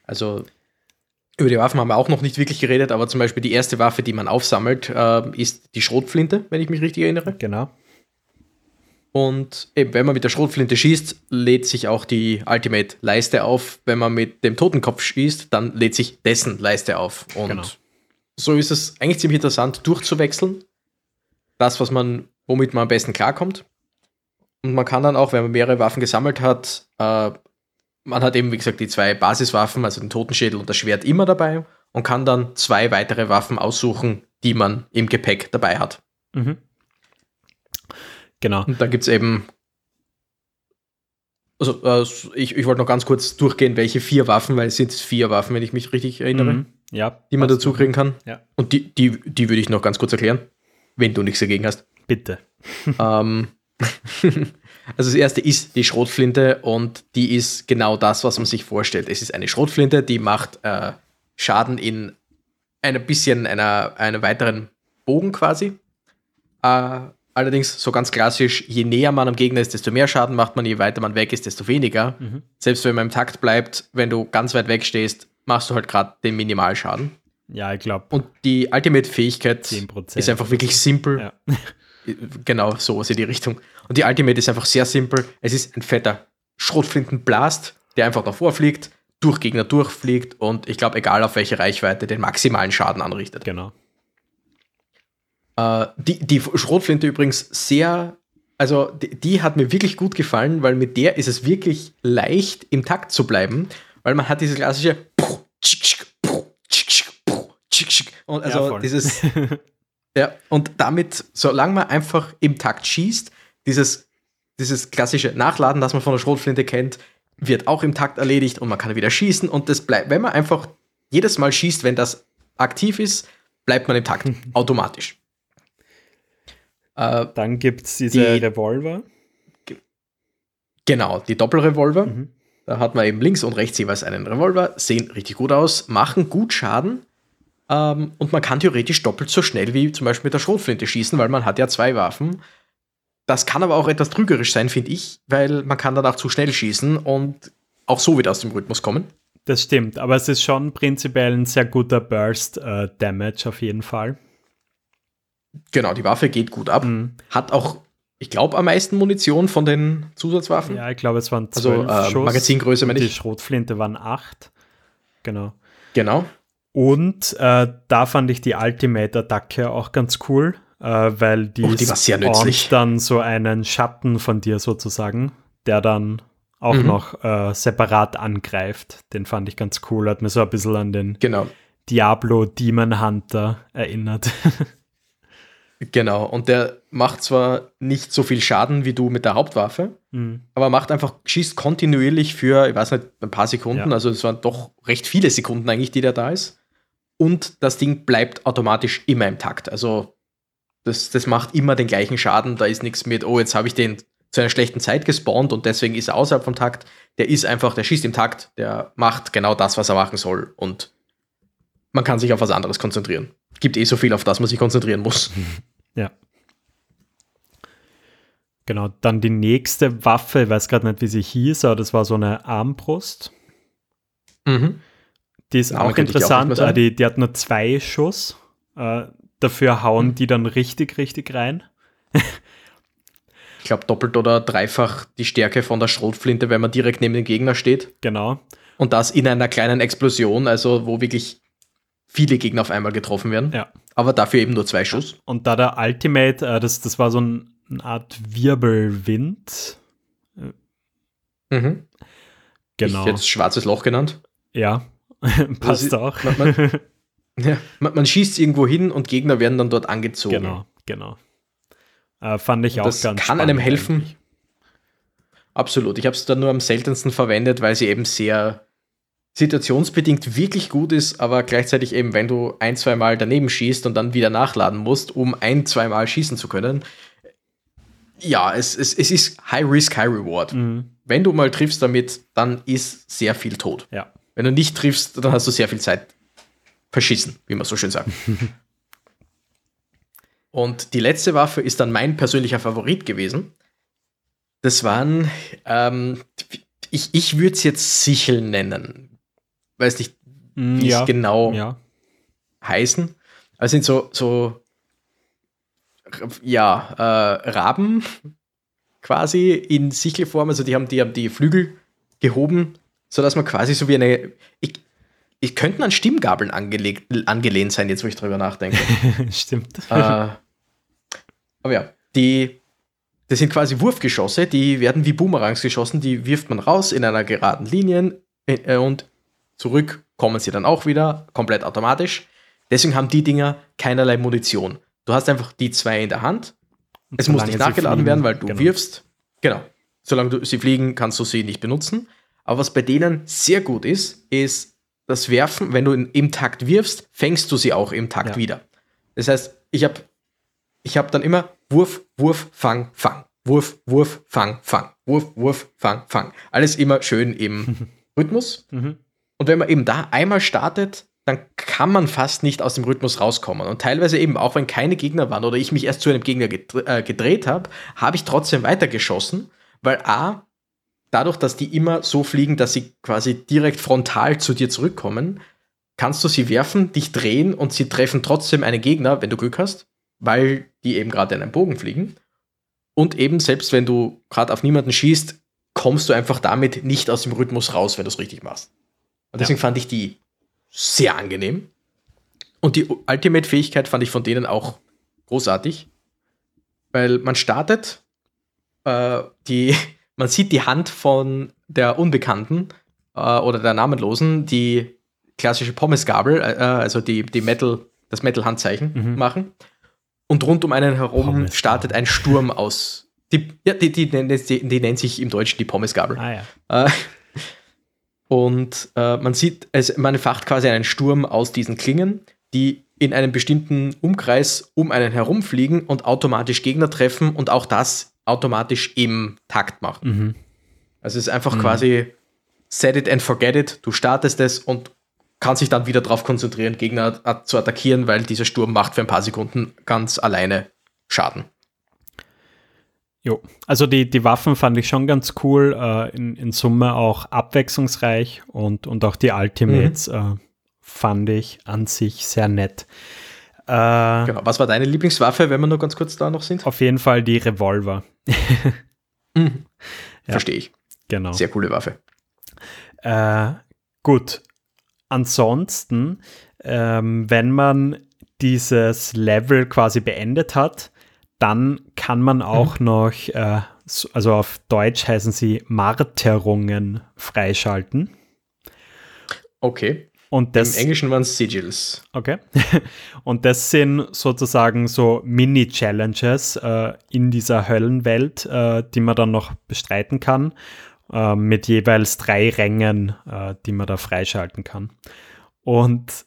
S1: Also über die Waffen haben wir auch noch nicht wirklich geredet, aber zum Beispiel die erste Waffe, die man aufsammelt, äh, ist die Schrotflinte, wenn ich mich richtig erinnere.
S3: Genau.
S1: Und eben, wenn man mit der Schrotflinte schießt, lädt sich auch die Ultimate-Leiste auf. Wenn man mit dem Totenkopf schießt, dann lädt sich dessen Leiste auf. Und
S3: Genau.
S1: so ist es eigentlich ziemlich interessant, durchzuwechseln. Das, was man, womit man am besten klarkommt. Und man kann dann auch, wenn man mehrere Waffen gesammelt hat, äh, man hat eben, wie gesagt, die zwei Basiswaffen, also den Totenschädel und das Schwert immer dabei und kann dann zwei weitere Waffen aussuchen, die man im Gepäck dabei hat.
S3: Mhm. Genau.
S1: Und dann gibt es eben. Also, äh, ich, ich wollte noch ganz kurz durchgehen, welche vier Waffen, weil es sind vier Waffen, wenn ich mich richtig erinnere,
S3: Mhm. Ja,
S1: die man dazu kriegen kann.
S3: Ja.
S1: Und die, die, die würde ich noch ganz kurz erklären, wenn du nichts dagegen hast.
S3: Bitte.
S1: ähm, also, das erste ist die Schrotflinte und die ist genau das, was man sich vorstellt. Es ist eine Schrotflinte, die macht äh, Schaden in ein bisschen einer, einer weiteren Bogen quasi. Äh, allerdings so ganz klassisch, je näher man am Gegner ist, desto mehr Schaden macht man, je weiter man weg ist, desto weniger.
S3: Mhm.
S1: Selbst wenn man im Takt bleibt, wenn du ganz weit weg stehst, machst du halt gerade den Minimalschaden.
S3: Ja, ich glaube
S1: Und die Ultimate-Fähigkeit
S3: 10%.
S1: ist einfach wirklich simpel.
S3: Ja.
S1: Genau, sowas in die Richtung. Und die Ultimate ist einfach sehr simpel. Es ist ein fetter Schrotflintenblast, der einfach davor fliegt, durch Gegner durchfliegt und ich glaube, egal auf welche Reichweite, den maximalen Schaden anrichtet.
S3: Genau.
S1: Äh, die, die Schrotflinte übrigens sehr, also die, die hat mir wirklich gut gefallen, weil mit der ist es wirklich leicht im Takt zu bleiben, weil man hat diese klassische und
S3: Ja,
S1: also
S3: voll.
S1: dieses ja und damit solange man einfach im Takt schießt, dieses dieses klassische Nachladen, das man von der Schrotflinte kennt, wird auch im Takt erledigt und man kann wieder schießen und das bleibt, wenn man einfach jedes Mal schießt, wenn das aktiv ist, bleibt man im Takt automatisch. Äh,
S3: Dann gibt es diese
S1: Die-
S3: Revolver.
S1: genau, die Doppelrevolver.
S3: Mhm.
S1: Da hat man eben links und rechts jeweils einen Revolver, sehen richtig gut aus, machen gut Schaden ähm, und man kann theoretisch doppelt so schnell wie zum Beispiel mit der Schrotflinte schießen, weil man hat ja zwei Waffen. Das kann aber auch etwas trügerisch sein, finde ich, weil man kann danach zu schnell schießen und auch so wieder aus dem Rhythmus kommen.
S3: Das stimmt, aber es ist schon prinzipiell ein sehr guter Burst-Damage äh, auf jeden Fall.
S1: Genau, die Waffe geht gut ab. Mhm. Hat auch, ich glaube, am meisten Munition von den Zusatzwaffen.
S3: Ja, ich glaube, es waren
S1: also, zwölf also, äh, Magazingröße,
S3: meine ich. Die Schrotflinte waren acht. Genau.
S1: Genau.
S3: Und äh, da fand ich die Ultimate-Attacke auch ganz cool, äh, weil die,
S1: oh, die nützlich.
S3: dann so einen Schatten von dir sozusagen, der dann auch mhm. noch äh, separat angreift. Den fand ich ganz cool. Hat mir so ein bisschen an den
S1: genau.
S3: Diablo Demon Hunter erinnert.
S1: genau, und der macht zwar nicht so viel Schaden wie du mit der Hauptwaffe, mhm. aber macht einfach, schießt kontinuierlich für, ich weiß nicht, ein paar Sekunden, ja. also es waren doch recht viele Sekunden eigentlich, die der da ist. Und das Ding bleibt automatisch immer im Takt. Also das, das macht immer den gleichen Schaden. Da ist nichts mit, oh, jetzt habe ich den zu einer schlechten Zeit gespawnt und deswegen ist er außerhalb vom Takt. Der ist einfach, der schießt im Takt, der macht genau das, was er machen soll und man kann sich auf was anderes konzentrieren. Gibt eh so viel, auf das man sich konzentrieren muss.
S3: Ja. Genau, dann die nächste Waffe, ich weiß gerade nicht, wie sie hieß, aber das war so eine Armbrust. Mhm. Die ist Name auch interessant, auch die, die hat nur zwei Schuss. Dafür hauen mhm. die dann richtig, richtig rein
S1: ich glaube, doppelt oder dreifach die Stärke von der Schrotflinte, wenn man direkt neben dem Gegner steht.
S3: Genau.
S1: Und das in einer kleinen Explosion, also wo wirklich viele Gegner auf einmal getroffen werden.
S3: Ja.
S1: Aber dafür eben nur zwei Schuss.
S3: Und da der Ultimate, äh, das, das war so ein, eine Art Wirbelwind.
S1: Mhm. Genau. Ich jetzt schwarzes Loch genannt.
S3: Ja, passt auch.
S1: Man, man, ja, man, man, schießt irgendwo hin und Gegner werden dann dort angezogen.
S3: Genau, genau. Äh, fand ich auch
S1: das ganz kann einem helfen. Eigentlich. Absolut. Ich habe es dann nur am seltensten verwendet, weil sie eben sehr situationsbedingt wirklich gut ist, aber gleichzeitig eben, wenn du ein, zwei Mal daneben schießt und dann wieder nachladen musst, um ein, zwei Mal schießen zu können. Ja, es, es, es ist High Risk, High Reward. Mhm. Wenn du mal triffst damit, dann ist sehr viel tot.
S3: Ja.
S1: Wenn du nicht triffst, dann hast du sehr viel Zeit verschissen, wie man so schön sagt. Und die letzte Waffe ist dann mein persönlicher Favorit gewesen. Das waren, ähm, ich, ich würde es jetzt Sichel nennen. Weiß nicht, mm, wie ja, es genau ja. heißen. Also sind so, so ja, äh, Raben quasi in Sichelform. Also die haben, die haben die Flügel gehoben, sodass man quasi so wie eine. Ich, ich könnten an Stimmgabeln angelegt, angelehnt sein, jetzt wo ich drüber nachdenke.
S3: Stimmt.
S1: Äh, aber ja, die, das sind quasi Wurfgeschosse, die werden wie Boomerangs geschossen, die wirft man raus in einer geraden Linie äh, und zurück kommen sie dann auch wieder, komplett automatisch. Deswegen haben die Dinger keinerlei Munition. Du hast einfach die zwei in der Hand. Und es muss nicht nachgeladen fliegen, werden, weil du genau. wirfst. Genau. Solange du sie fliegen, kannst du sie nicht benutzen. Aber was bei denen sehr gut ist, ist das Werfen, wenn du in, im Takt wirfst, fängst du sie auch im Takt ja. wieder. Das heißt, ich habe ich hab dann immer Wurf, Wurf, Fang, Fang. Wurf, Wurf, Fang, Fang. Wurf, Wurf, Fang, Fang. Alles immer schön im Rhythmus. Mhm. Und wenn man eben da einmal startet, dann kann man fast nicht aus dem Rhythmus rauskommen. Und teilweise eben, auch wenn keine Gegner waren oder ich mich erst zu einem Gegner äh, gedreht habe, habe ich trotzdem weitergeschossen, weil A, dadurch, dass die immer so fliegen, dass sie quasi direkt frontal zu dir zurückkommen, kannst du sie werfen, dich drehen und sie treffen trotzdem einen Gegner, wenn du Glück hast weil die eben gerade in einem Bogen fliegen. Und eben, selbst wenn du gerade auf niemanden schießt, kommst du einfach damit nicht aus dem Rhythmus raus, wenn du es richtig machst. Und deswegen ja. fand ich die sehr angenehm. Und die Ultimate-Fähigkeit fand ich von denen auch großartig, weil man startet, äh, die, man sieht die Hand von der Unbekannten äh, oder der Namenlosen, die klassische Pommesgabel, äh, also die, die Metal, das Metal-Handzeichen mhm. machen und rund um einen herum Pommes startet ein Sturm aus. Die, ja, die, die, die, die, nennt sich im Deutschen die Pommesgabel.
S3: Ah, ja.
S1: Äh, und äh, man sieht, also man facht quasi einen Sturm aus diesen Klingen, die in einem bestimmten Umkreis um einen herumfliegen und automatisch Gegner treffen und auch das automatisch im Takt machen. Mhm. Also es ist einfach mhm. quasi set it and forget it. Du startest es und kann sich dann wieder darauf konzentrieren, Gegner zu attackieren, weil dieser Sturm macht für ein paar Sekunden ganz alleine Schaden.
S3: Jo, also die, die Waffen fand ich schon ganz cool, äh, in, in Summe auch abwechslungsreich und, und auch die Ultimates mhm. äh, fand ich an sich sehr nett.
S1: Äh, genau. Was war deine Lieblingswaffe, wenn wir nur ganz kurz da noch sind?
S3: Auf jeden Fall die Revolver.
S1: mhm. ja. Verstehe ich.
S3: Genau.
S1: Sehr coole Waffe.
S3: Äh, gut. Ansonsten, ähm, wenn man dieses Level quasi beendet hat, dann kann man auch mhm. noch, äh, also auf Deutsch heißen sie Marterungen freischalten.
S1: Okay.
S3: Und das,
S1: Im Englischen waren es Sigils.
S3: Okay. Und das sind sozusagen so Mini-Challenges äh, in dieser Höllenwelt, äh, die man dann noch bestreiten kann, äh, mit jeweils drei Rängen, äh, die man da freischalten kann. Und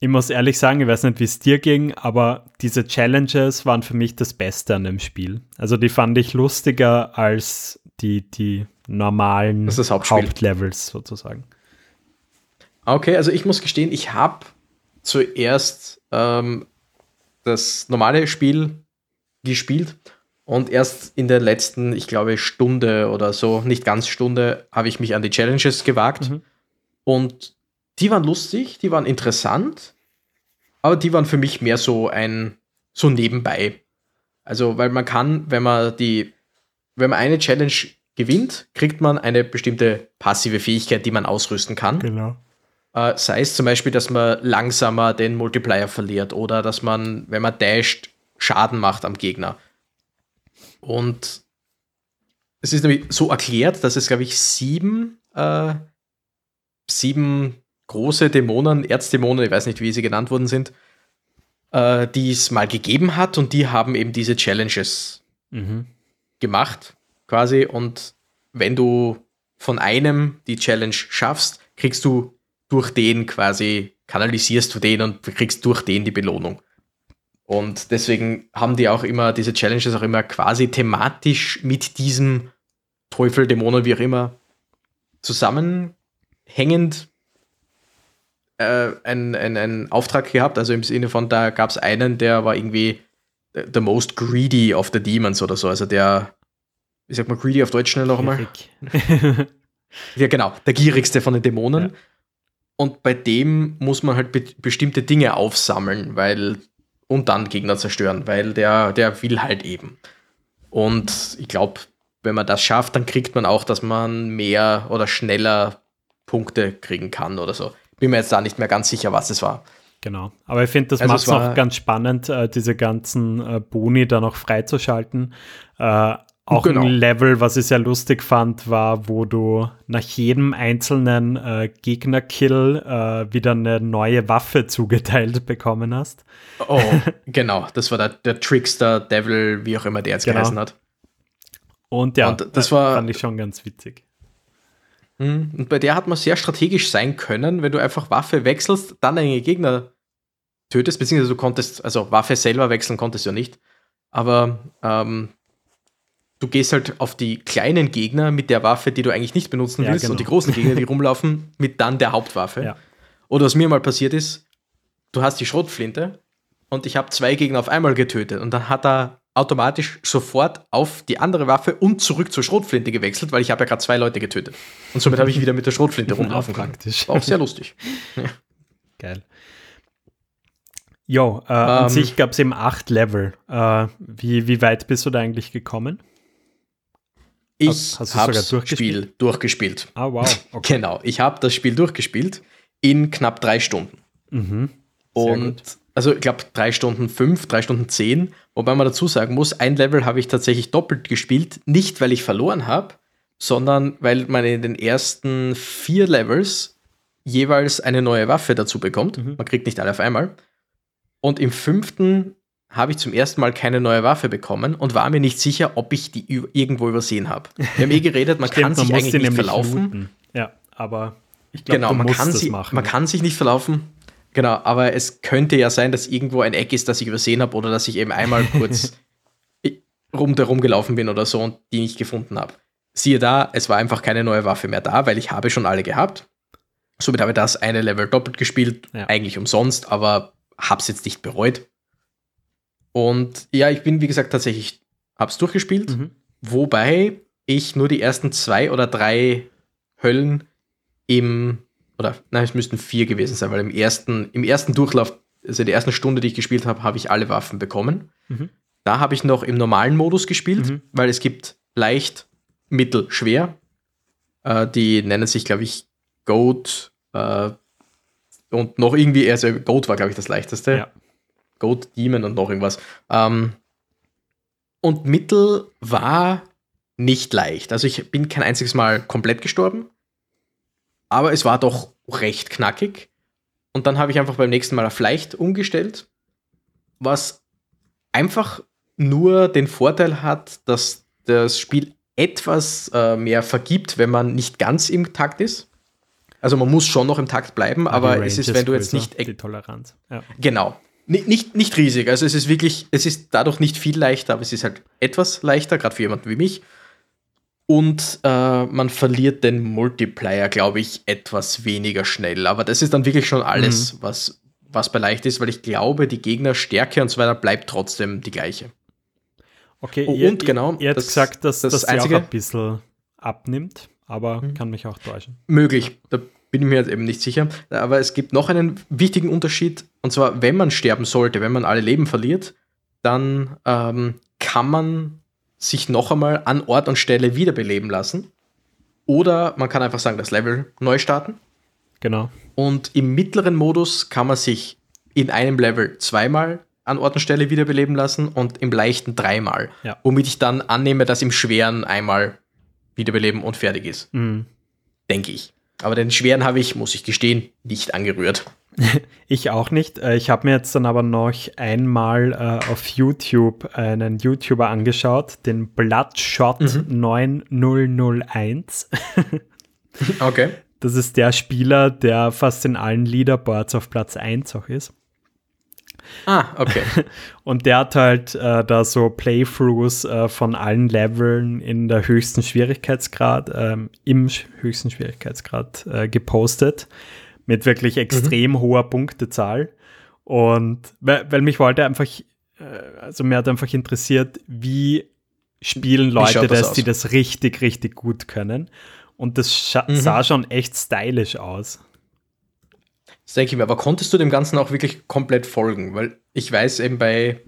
S3: ich muss ehrlich sagen, ich weiß nicht, wie es dir ging, aber diese Challenges waren für mich das Beste an dem Spiel. Also die fand ich lustiger als die, die normalen Hauptlevels sozusagen.
S1: Okay, also ich muss gestehen, ich habe zuerst ähm, das normale Spiel gespielt und erst in der letzten, ich glaube, Stunde oder so, nicht ganz Stunde, habe ich mich an die Challenges gewagt. Mhm. Und die waren lustig, die waren interessant, aber die waren für mich mehr so ein, so nebenbei. Also, weil man kann, wenn man die, wenn man eine Challenge gewinnt, kriegt man eine bestimmte passive Fähigkeit, die man ausrüsten kann.
S3: Genau.
S1: Äh, sei es zum Beispiel, dass man langsamer den Multiplier verliert oder dass man, wenn man dasht, Schaden macht am Gegner. Und es ist nämlich so erklärt, dass es, glaube ich, sieben, äh, sieben große Dämonen, Erzdämonen, ich weiß nicht, wie sie genannt worden sind, äh, die es mal gegeben hat und die haben eben diese Challenges mhm. gemacht, quasi. Und wenn du von einem die Challenge schaffst, kriegst du durch den quasi, kanalisierst du den und kriegst durch den die Belohnung. Und deswegen haben die auch immer, diese Challenges auch immer quasi thematisch mit diesem Teufel, Dämonen, wie auch immer, zusammenhängend äh, einen, einen, Auftrag gehabt. Also im Sinne von, da gab es einen, der war irgendwie the most greedy of the demons oder so. Also der, wie sagt man greedy auf Deutsch schnell noch einmal? ja, genau, der gierigste von den Dämonen. Ja. Und bei dem muss man halt be bestimmte Dinge aufsammeln, weil und dann Gegner zerstören, weil der, der will halt eben. Und ich glaube, wenn man das schafft, dann kriegt man auch, dass man mehr oder schneller Punkte kriegen kann oder so. Bin mir jetzt da nicht mehr ganz sicher, was es war.
S3: Genau, aber ich finde, das also macht es auch ganz spannend, äh, diese ganzen äh, Boni da noch freizuschalten. Äh, auch genau. ein Level, was ich sehr lustig fand, war, wo du nach jedem einzelnen äh, Gegnerkill äh, wieder eine neue Waffe zugeteilt bekommen hast.
S1: Oh, genau. Das war der, der, Trickster, Devil, wie auch immer der jetzt genau. geheißen hat.
S3: Und ja, Und das war, fand ich schon ganz witzig.
S1: Hm, und bei der hat man sehr strategisch sein können, wenn du einfach Waffe wechselst, dann einen Gegner tötest, beziehungsweise du konntest, also Waffe selber wechseln konntest du ja nicht. Aber ähm, du gehst halt auf die kleinen Gegner mit der Waffe, die du eigentlich nicht benutzen willst, ja, genau. und die großen Gegner, die rumlaufen, mit dann der Hauptwaffe. Ja. Oder was mir mal passiert ist, du hast die Schrotflinte und ich habe zwei Gegner auf einmal getötet und dann hat er automatisch sofort auf die andere Waffe und zurück zur Schrotflinte gewechselt, weil ich habe ja gerade zwei Leute getötet. Und somit habe ich wieder mit der Schrotflinte rumlaufen können. War auch sehr lustig.
S3: Geil. Jo, äh, ähm, an sich gab es eben acht Level. Äh, wie, wie weit bist du da eigentlich gekommen?
S1: Ich habe das Spiel durchgespielt.
S3: Ah, wow.
S1: Okay. Genau, ich habe das Spiel durchgespielt in knapp drei Stunden. Mhm. Und gut. also ich glaube drei Stunden fünf, drei Stunden zehn. Wobei man dazu sagen muss, ein Level habe ich tatsächlich doppelt gespielt. Nicht, weil ich verloren habe, sondern weil man in den ersten vier Levels jeweils eine neue Waffe dazu bekommt. Mhm. Man kriegt nicht alle auf einmal. Und im fünften habe ich zum ersten Mal keine neue Waffe bekommen und war mir nicht sicher, ob ich die irgendwo übersehen habe. Wir haben eh geredet, man Stimmt, kann sich eigentlich nicht verlaufen. Looten.
S3: Ja, aber ich glaube,
S1: genau, man kann, sie, machen. man kann sich nicht verlaufen. Genau, aber es könnte ja sein, dass irgendwo ein Eck ist, das ich übersehen habe oder dass ich eben einmal kurz rundherum gelaufen bin oder so und die nicht gefunden habe. Siehe da, es war einfach keine neue Waffe mehr da, weil ich habe schon alle gehabt. Somit habe ich das eine Level doppelt gespielt, ja. eigentlich umsonst, aber habe es jetzt nicht bereut. Und ja, ich bin, wie gesagt, tatsächlich, hab's durchgespielt. Mhm. wobei ich nur die ersten zwei oder drei Höllen im, oder nein, es müssten vier gewesen sein, weil im ersten, im ersten Durchlauf, also in der ersten Stunde, die ich gespielt habe, habe ich alle Waffen bekommen.
S3: Mhm.
S1: Da habe ich noch im normalen Modus gespielt,
S3: Mhm.
S1: weil es gibt leicht, mittel, schwer. Äh, die nennen sich, glaube ich, Goat äh, und noch irgendwie, also Goat war, glaube ich, das leichteste.
S3: Ja.
S1: Goat, Demon und noch irgendwas. Ähm, und Mittel war nicht leicht. Also ich bin kein einziges Mal komplett gestorben, aber es war doch recht knackig. Und dann habe ich einfach beim nächsten Mal auf leicht umgestellt, was einfach nur den Vorteil hat, dass das Spiel etwas äh, mehr vergibt, wenn man nicht ganz im Takt ist. Also man muss schon noch im Takt bleiben, aber
S3: Die
S1: es ist, wenn du jetzt nicht
S3: Die Toleranz. Ja.
S1: Genau. Nicht, nicht, nicht riesig. Also es ist wirklich, es ist dadurch nicht viel leichter, aber es ist halt etwas leichter, gerade für jemanden wie mich. Und äh, man verliert den Multiplayer, glaube ich, etwas weniger schnell. Aber das ist dann wirklich schon alles, was, was bei leicht ist, weil ich glaube, die Gegnerstärke und so weiter bleibt trotzdem die gleiche.
S3: Okay,
S1: Oh,
S3: ihr,
S1: und genau,
S3: ihr habt
S1: das-
S3: gesagt, dass
S1: das
S3: das, ja
S1: Einzige-
S3: auch ein bisschen abnimmt, aber
S1: Mhm.
S3: kann mich auch täuschen.
S1: Möglich, da bin ich mir jetzt eben nicht sicher. Aber es gibt noch einen wichtigen Unterschied. Und zwar, wenn man sterben sollte, wenn man alle Leben verliert, dann ähm, kann man sich noch einmal an Ort und Stelle wiederbeleben lassen. Oder man kann einfach sagen, das Level neu starten.
S3: Genau.
S1: Und im mittleren Modus kann man sich in einem Level zweimal an Ort und Stelle wiederbeleben lassen und im leichten dreimal.
S3: Ja.
S1: Womit ich dann annehme, dass im schweren einmal wiederbeleben und fertig ist
S3: Mhm.
S1: denke ich. Aber den schweren habe ich, muss ich gestehen, nicht angerührt.
S3: Ich auch nicht. Äh, Ich habe mir jetzt dann aber noch einmal äh, auf YouTube einen YouTuber angeschaut, den Bloodshot
S1: Mhm.
S3: 9001.
S1: Okay.
S3: Das ist der Spieler, der fast in allen Leaderboards auf Platz 1 auch ist.
S1: Ah, okay.
S3: Und der hat halt äh, da so Playthroughs äh, von allen Leveln in der höchsten Schwierigkeitsgrad, ähm, im höchsten Schwierigkeitsgrad äh, gepostet. Mit wirklich extrem hoher Punktezahl. Und weil, weil mich wollte einfach, äh, also mir hat einfach interessiert, wie spielen Leute
S1: schaut das
S3: das, die das richtig, richtig gut können. Und das
S1: Mhm.
S3: sah schon echt stylisch aus.
S1: Das denke ich mir. Aber konntest du dem Ganzen auch wirklich komplett folgen? Weil ich weiß eben bei,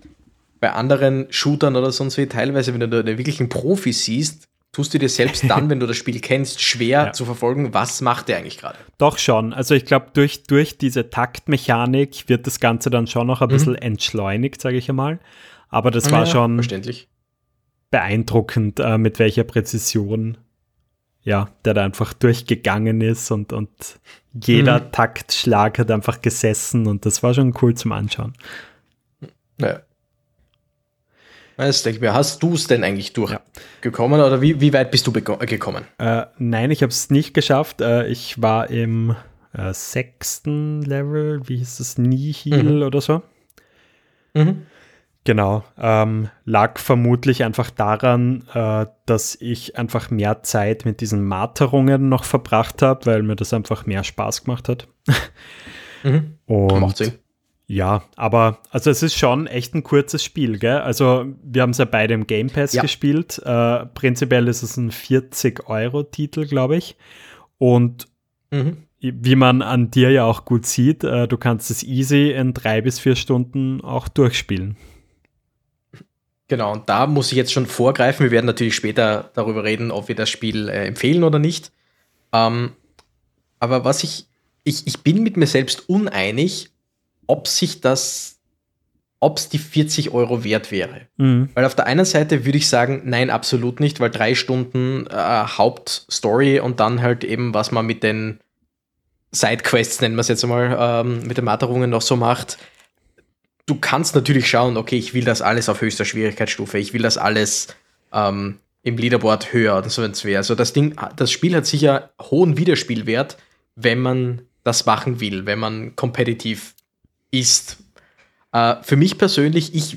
S1: bei anderen Shootern oder sonst wie, teilweise, wenn du den wirklichen Profi siehst, tust du dir selbst dann, wenn du das Spiel kennst, schwer
S3: Ja.
S1: zu verfolgen, was macht der eigentlich gerade.
S3: Doch schon. Also ich glaube, durch, durch diese Taktmechanik wird das Ganze dann schon noch ein bisschen entschleunigt, sage ich einmal. Aber das war
S1: Mhm. Ja,
S3: schon
S1: Verständlich.
S3: beeindruckend, äh, mit welcher Präzision ja, der da einfach durchgegangen ist und, und jeder
S1: Mhm.
S3: Taktschlag hat einfach gesessen und das war schon cool zum Anschauen.
S1: Ja. Ich mir. Hast du es denn eigentlich durchgekommen oder wie, wie weit bist du beko- gekommen?
S3: Äh, nein, ich habe es nicht geschafft. Äh, ich war im äh, sechsten Level, wie hieß das, Nihil
S1: Mhm.
S3: oder so.
S1: Mhm.
S3: Genau, ähm, lag vermutlich einfach daran, äh, dass ich einfach mehr Zeit mit diesen Marterungen noch verbracht habe, weil mir das einfach mehr Spaß gemacht hat.
S1: Mhm.
S3: Und
S1: Macht Sinn.
S3: ja, aber also es ist schon echt ein kurzes Spiel, gell? Also wir haben es ja beide im Game Pass
S1: Ja.
S3: gespielt. Äh, prinzipiell ist es ein 40-Euro-Titel, glaube ich. Und
S1: Mhm.
S3: wie man an dir ja auch gut sieht, äh, du kannst es easy in drei bis vier Stunden auch durchspielen.
S1: Genau, und da muss ich jetzt schon vorgreifen. Wir werden natürlich später darüber reden, ob wir das Spiel äh, empfehlen oder nicht. Ähm, aber was ich, ich, ich bin mit mir selbst uneinig, ob sich das, ob es die 40 Euro wert wäre.
S3: Mhm.
S1: Weil auf der einen Seite würde ich sagen, nein, absolut nicht, weil drei Stunden äh, Hauptstory und dann halt eben, was man mit den Sidequests, nennen wir es jetzt einmal, ähm, mit den Marterungen noch so macht. Du kannst natürlich schauen, okay, ich will das alles auf höchster Schwierigkeitsstufe, ich will das alles ähm, im Leaderboard höher oder so wäre. Also das Ding, das Spiel hat sicher hohen Wiederspielwert, wenn man das machen will, wenn man kompetitiv ist. Äh, für mich persönlich, ich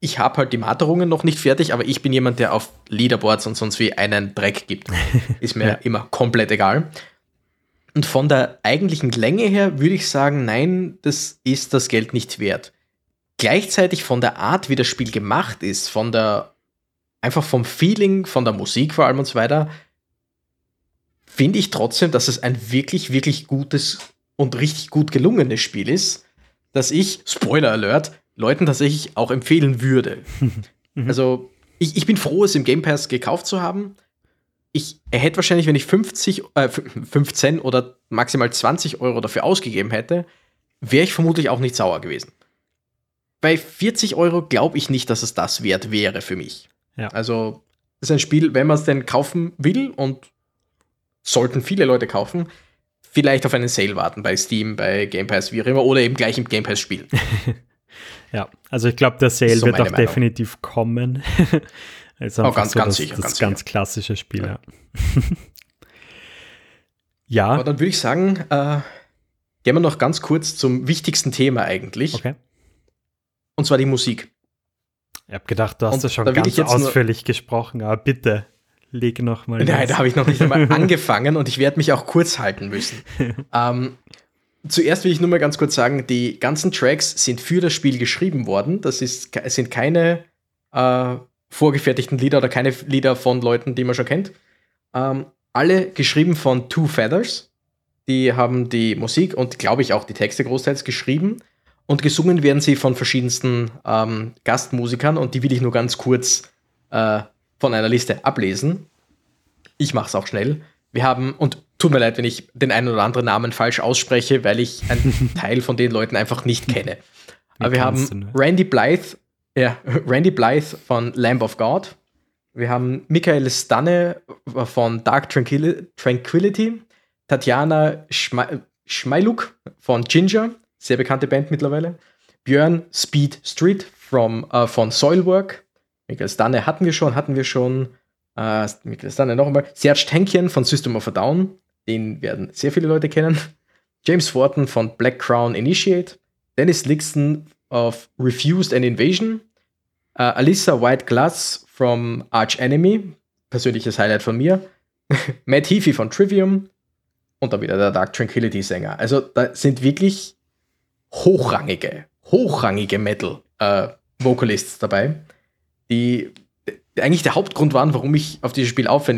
S1: ich habe halt die Materungen noch nicht fertig, aber ich bin jemand, der auf Leaderboards und sonst wie einen Dreck gibt. Ist mir
S3: Ja.
S1: immer komplett egal. Und von der eigentlichen Länge her würde ich sagen, nein, das ist das Geld nicht wert. Gleichzeitig von der Art, wie das Spiel gemacht ist, von der einfach vom Feeling, von der Musik vor allem und so weiter, finde ich trotzdem, dass es ein wirklich, wirklich gutes und richtig gut gelungenes Spiel ist, dass ich, Spoiler Alert, Leuten tatsächlich auch empfehlen würde. Mhm. Also, ich, ich bin froh, es im Game Pass gekauft zu haben. Ich hätte wahrscheinlich, wenn ich 50, äh, 15 oder maximal 20 Euro dafür ausgegeben hätte, wäre ich vermutlich auch nicht sauer gewesen. Bei 40 Euro glaube ich nicht, dass es das wert wäre für mich. Ja. Also, es ist ein Spiel, wenn man es denn kaufen will und sollten viele Leute kaufen, vielleicht auf einen Sale warten bei Steam, bei Game Pass, wie auch immer, oder eben gleich im Game Pass spielen.
S3: ja, also ich glaube, der Sale so wird auch Meinung. definitiv kommen.
S1: also oh, ganz, so ganz das, sicher.
S3: Das
S1: ganz,
S3: ganz sicher. klassische Spiel, ja. ja.
S1: Aber dann würde ich sagen, äh, gehen wir noch ganz kurz zum wichtigsten Thema eigentlich.
S3: Okay.
S1: Und zwar die Musik.
S3: Ich habe gedacht, du hast ja schon ganz ausführlich gesprochen, aber bitte leg noch mal.
S1: Nein, da habe ich noch nicht einmal angefangen und ich werde mich auch kurz halten müssen. ähm, zuerst will ich nur mal ganz kurz sagen, die ganzen Tracks sind für das Spiel geschrieben worden. Das ist, sind keine äh, vorgefertigten Lieder oder keine Lieder von Leuten, die man schon kennt. Ähm, alle geschrieben von Two Feathers. Die haben die Musik und, glaube ich, auch die Texte großteils geschrieben. Und gesungen werden sie von verschiedensten ähm, Gastmusikern und die will ich nur ganz kurz äh, von einer Liste ablesen. Ich mache es auch schnell. Wir haben, und tut mir leid, wenn ich den einen oder anderen Namen falsch ausspreche, weil ich einen Teil von den Leuten einfach nicht kenne. Aber wir haben ne? Randy Blythe, ja, Randy Blythe von Lamb of God. Wir haben Michael Stanne von Dark Tranquility. Tatjana Schmeiluk von Ginger, sehr bekannte Band mittlerweile. Björn Speed Street from, uh, von Soilwork. Michael Stanne hatten wir schon, hatten wir schon. Äh, Michael Stanne noch einmal. Serge Tankien von System of a Down. Den werden sehr viele Leute kennen. James Fortin von Black Crown Initiate. Dennis Lixon of Refused and Invasion. Uh, Alyssa White Glass from Arch Enemy. Persönliches Highlight von mir. Matt Heafy von Trivium. Und dann wieder der Dark Tranquility Sänger. Also da sind wirklich hochrangige, hochrangige Metal äh, Vocalists dabei, die eigentlich der Hauptgrund waren, warum ich auf dieses Spiel auf,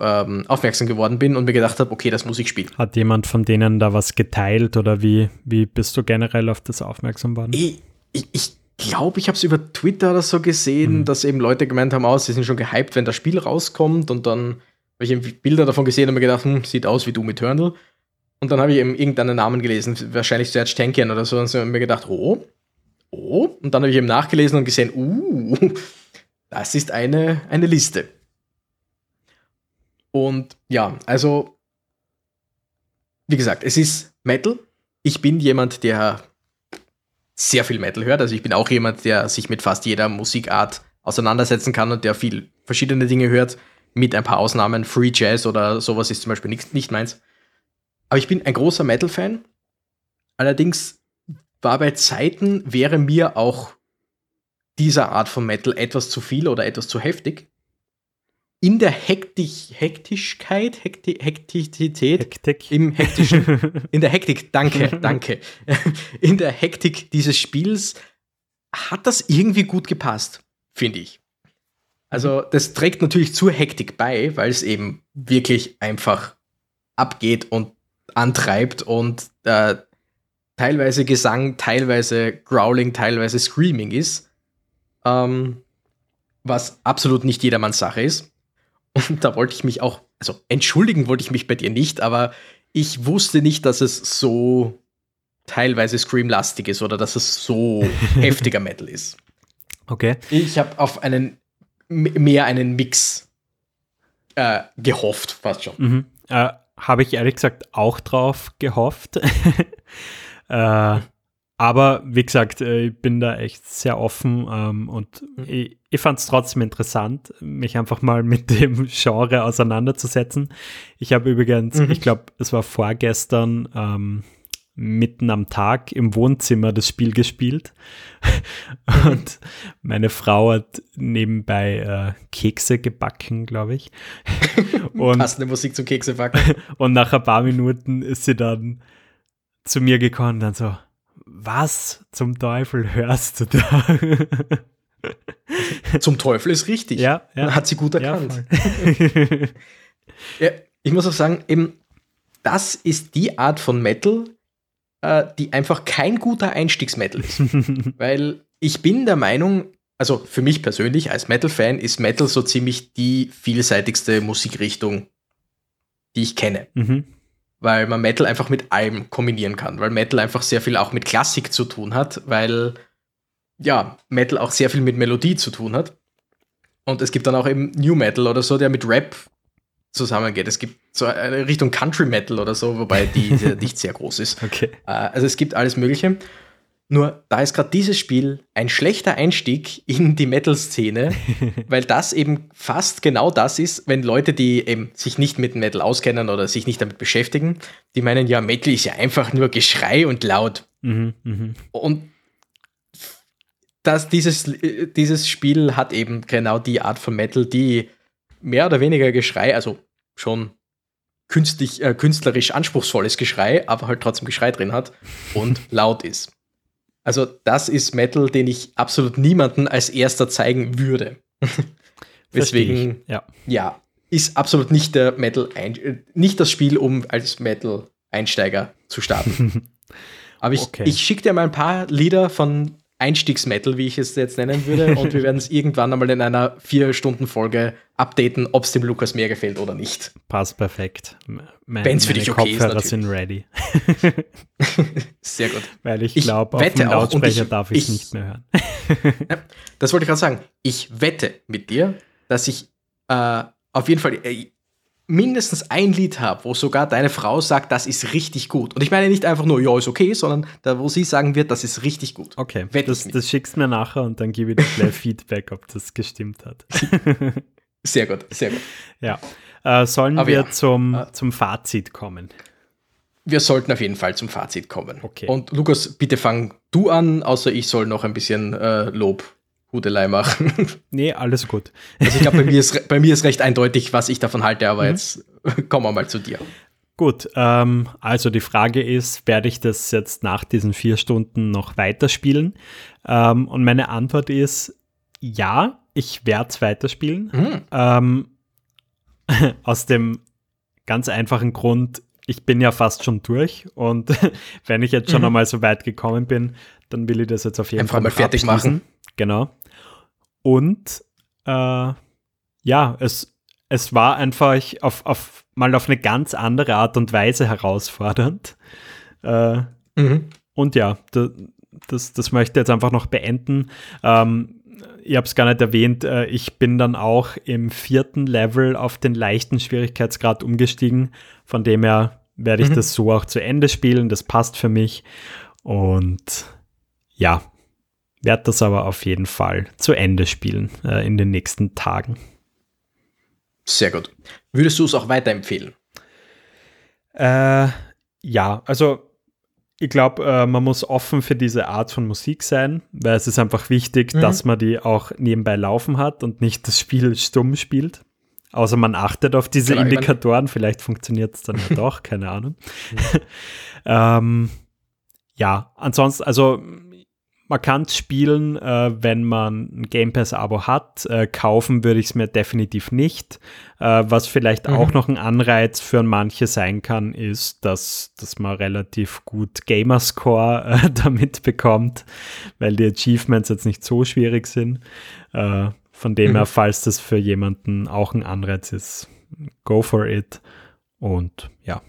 S1: ähm, aufmerksam geworden bin und mir gedacht habe, okay, das muss ich spielen.
S3: Hat jemand von denen da was geteilt oder wie, wie bist du generell auf das aufmerksam geworden?
S1: Ich, ich, ich glaube, ich habe es über Twitter oder so gesehen, mhm. dass eben Leute gemeint haben, oh, sie sind schon gehypt, wenn das Spiel rauskommt und dann habe ich eben Bilder davon gesehen und mir gedacht, hm, sieht aus wie Doom Eternal. Und dann habe ich eben irgendeinen Namen gelesen, wahrscheinlich Serge Tankian oder so, und so mir gedacht, oh, oh. Und dann habe ich eben nachgelesen und gesehen, uh, das ist eine, eine Liste. Und ja, also, wie gesagt, es ist Metal. Ich bin jemand, der sehr viel Metal hört. Also ich bin auch jemand, der sich mit fast jeder Musikart auseinandersetzen kann und der viel verschiedene Dinge hört, mit ein paar Ausnahmen. Free Jazz oder sowas ist zum Beispiel nicht, nicht meins. Aber ich bin ein großer Metal-Fan. Allerdings war bei Zeiten, wäre mir auch dieser Art von Metal etwas zu viel oder etwas zu heftig. In der Hektik, Hektischkeit, Hekti, Hektizität,
S3: Hektik.
S1: im hektischen, in der Hektik, danke, danke, in der Hektik dieses Spiels hat das irgendwie gut gepasst, finde ich. Also das trägt natürlich zur Hektik bei, weil es eben wirklich einfach abgeht und antreibt und äh, teilweise Gesang, teilweise Growling, teilweise Screaming ist, ähm, was absolut nicht jedermanns Sache ist. Und da wollte ich mich auch, also entschuldigen wollte ich mich bei dir nicht, aber ich wusste nicht, dass es so teilweise Scream-lastig ist oder dass es so heftiger Metal ist.
S3: Okay.
S1: Ich habe auf einen mehr einen Mix äh, gehofft, fast schon.
S3: Mhm. Äh, habe ich ehrlich gesagt auch drauf gehofft. äh, aber wie gesagt, äh, ich bin da echt sehr offen ähm, und mhm. ich, ich fand es trotzdem interessant, mich einfach mal mit dem Genre auseinanderzusetzen. Ich habe übrigens, mhm. ich glaube, es war vorgestern, ähm, mitten am Tag im Wohnzimmer das Spiel gespielt. Und meine Frau hat nebenbei äh, Kekse gebacken, glaube ich.
S1: Und, Passende Musik zum Kekse backen.
S3: Und nach ein paar Minuten ist sie dann zu mir gekommen und dann so, was zum Teufel hörst du da?
S1: Zum Teufel ist richtig.
S3: Ja, ja.
S1: Hat sie gut erkannt. Ja, ich muss auch sagen, eben, das ist die Art von Metal, äh, die einfach kein guter Einstiegsmetal ist. Weil ich bin der Meinung, also für mich persönlich als Metal-Fan ist Metal so ziemlich die vielseitigste Musikrichtung, die ich kenne.
S3: mhm.
S1: Weil man Metal einfach mit allem kombinieren kann. Weil Metal einfach sehr viel auch mit Klassik zu tun hat, weil ja, Metal auch sehr viel mit Melodie zu tun hat. Und es gibt dann auch eben New Metal oder so, der mit Rap zusammengeht. Es gibt so eine Richtung Country Metal oder so, wobei die nicht sehr groß ist.
S3: Okay.
S1: Äh, Also es gibt alles Mögliche. Nur da ist gerade dieses Spiel ein schlechter Einstieg in die Metal-Szene, weil das eben fast genau das ist, wenn Leute, die eben sich nicht mit Metal auskennen oder sich nicht damit beschäftigen, die meinen, ja, Metal ist ja einfach nur Geschrei und laut.
S3: Mhm, mhm.
S1: Und das, dieses, dieses Spiel hat eben genau die Art von Metal, die mehr oder weniger Geschrei, also schon künstlich, äh, künstlerisch anspruchsvolles Geschrei, aber halt trotzdem Geschrei drin hat und laut ist. Also das ist Metal, den ich absolut niemanden als erster zeigen würde. Deswegen,
S3: Ja.
S1: ja, ist absolut nicht der Metal, nicht das Spiel, um als Metal-Einsteiger zu starten. Aber ich,
S3: Okay.
S1: ich schicke dir mal ein paar Lieder von Einstiegsmetal, wie ich es jetzt nennen würde, und wir werden es irgendwann einmal in einer vier Stunden Folge updaten, ob es dem Lukas mehr gefällt oder nicht.
S3: Passt perfekt. Mein,
S1: Wenn's für dich okay ist,
S3: Kopfhörer
S1: natürlich.
S3: sind ready.
S1: Sehr gut.
S3: Weil ich glaube, auf dem Lautsprecher
S1: ich-
S3: darf ich es
S1: ich-
S3: nicht mehr hören.
S1: Das wollte ich gerade sagen. Ich wette mit dir, dass ich äh, auf jeden Fall äh, mindestens ein Lied habe, wo sogar deine Frau sagt, das ist richtig gut. Und ich meine nicht einfach nur, ja, ist okay, sondern da, wo sie sagen wird, das ist richtig gut.
S3: Okay, das, das schickst mir nachher und dann gebe ich dir gleich Feedback, ob das gestimmt hat.
S1: Sehr gut, sehr gut.
S3: ja. Äh, sollen
S1: Aber
S3: wir
S1: ja.
S3: zum,
S1: Äh.
S3: zum Fazit kommen?
S1: Wir sollten auf jeden Fall zum Fazit kommen.
S3: Okay.
S1: Und Lukas, bitte fang du an, außer ich soll noch ein bisschen äh, Lob, Hudelei machen.
S3: Nee, alles gut.
S1: Also ich glaube, bei, mir ist bei mir ist recht eindeutig, was ich davon halte,
S3: Mhm.
S1: aber jetzt kommen wir mal zu dir.
S3: Gut, ähm, also die Frage ist, werde ich das jetzt nach diesen vier Stunden noch weiterspielen? Ähm, und meine Antwort ist, ja, ich werde es weiterspielen.
S1: Mhm.
S3: Ähm, aus dem ganz einfachen Grund, ich bin ja fast schon durch und wenn ich jetzt schon
S1: Mhm.
S3: einmal so weit gekommen bin, dann will ich das jetzt auf jeden
S1: Einfach
S3: Fall
S1: mal fertig
S3: abschließen.
S1: machen.
S3: Genau. Und äh, ja, es, es war einfach auf, auf, mal auf eine ganz andere Art und Weise herausfordernd. Äh,
S1: Mhm.
S3: und ja, da, das, das möchte ich jetzt einfach noch beenden. Ähm, ich habe es gar nicht erwähnt, äh, ich bin dann auch im vierten Level auf den leichten Schwierigkeitsgrad umgestiegen. Von dem her werde ich
S1: Mhm.
S3: das so auch zu Ende spielen. Das passt für mich. Und ja, werde das aber auf jeden Fall zu Ende spielen äh, in den nächsten Tagen.
S1: Sehr gut. Würdest du es auch weiterempfehlen?
S3: Äh, ja, also ich glaube, äh, man muss offen für diese Art von Musik sein, weil es ist einfach wichtig,
S1: Mhm.
S3: dass man die auch nebenbei laufen hat und nicht das Spiel stumm spielt. Außer man achtet auf diese
S1: ich mein-
S3: Indikatoren, vielleicht funktioniert es dann ja doch, keine Ahnung. ähm, ja, ansonsten, also man kann es spielen, äh, wenn man ein Game Pass-Abo hat. Äh, kaufen würde ich es mir definitiv nicht. Äh, was vielleicht
S1: Mhm.
S3: auch noch ein Anreiz für manche sein kann, ist, dass, dass man relativ gut Gamerscore äh, damit bekommt, weil die Achievements jetzt nicht so schwierig sind. Äh, von dem
S1: Mhm.
S3: her, falls das für jemanden auch ein Anreiz ist, go for it. Und ja,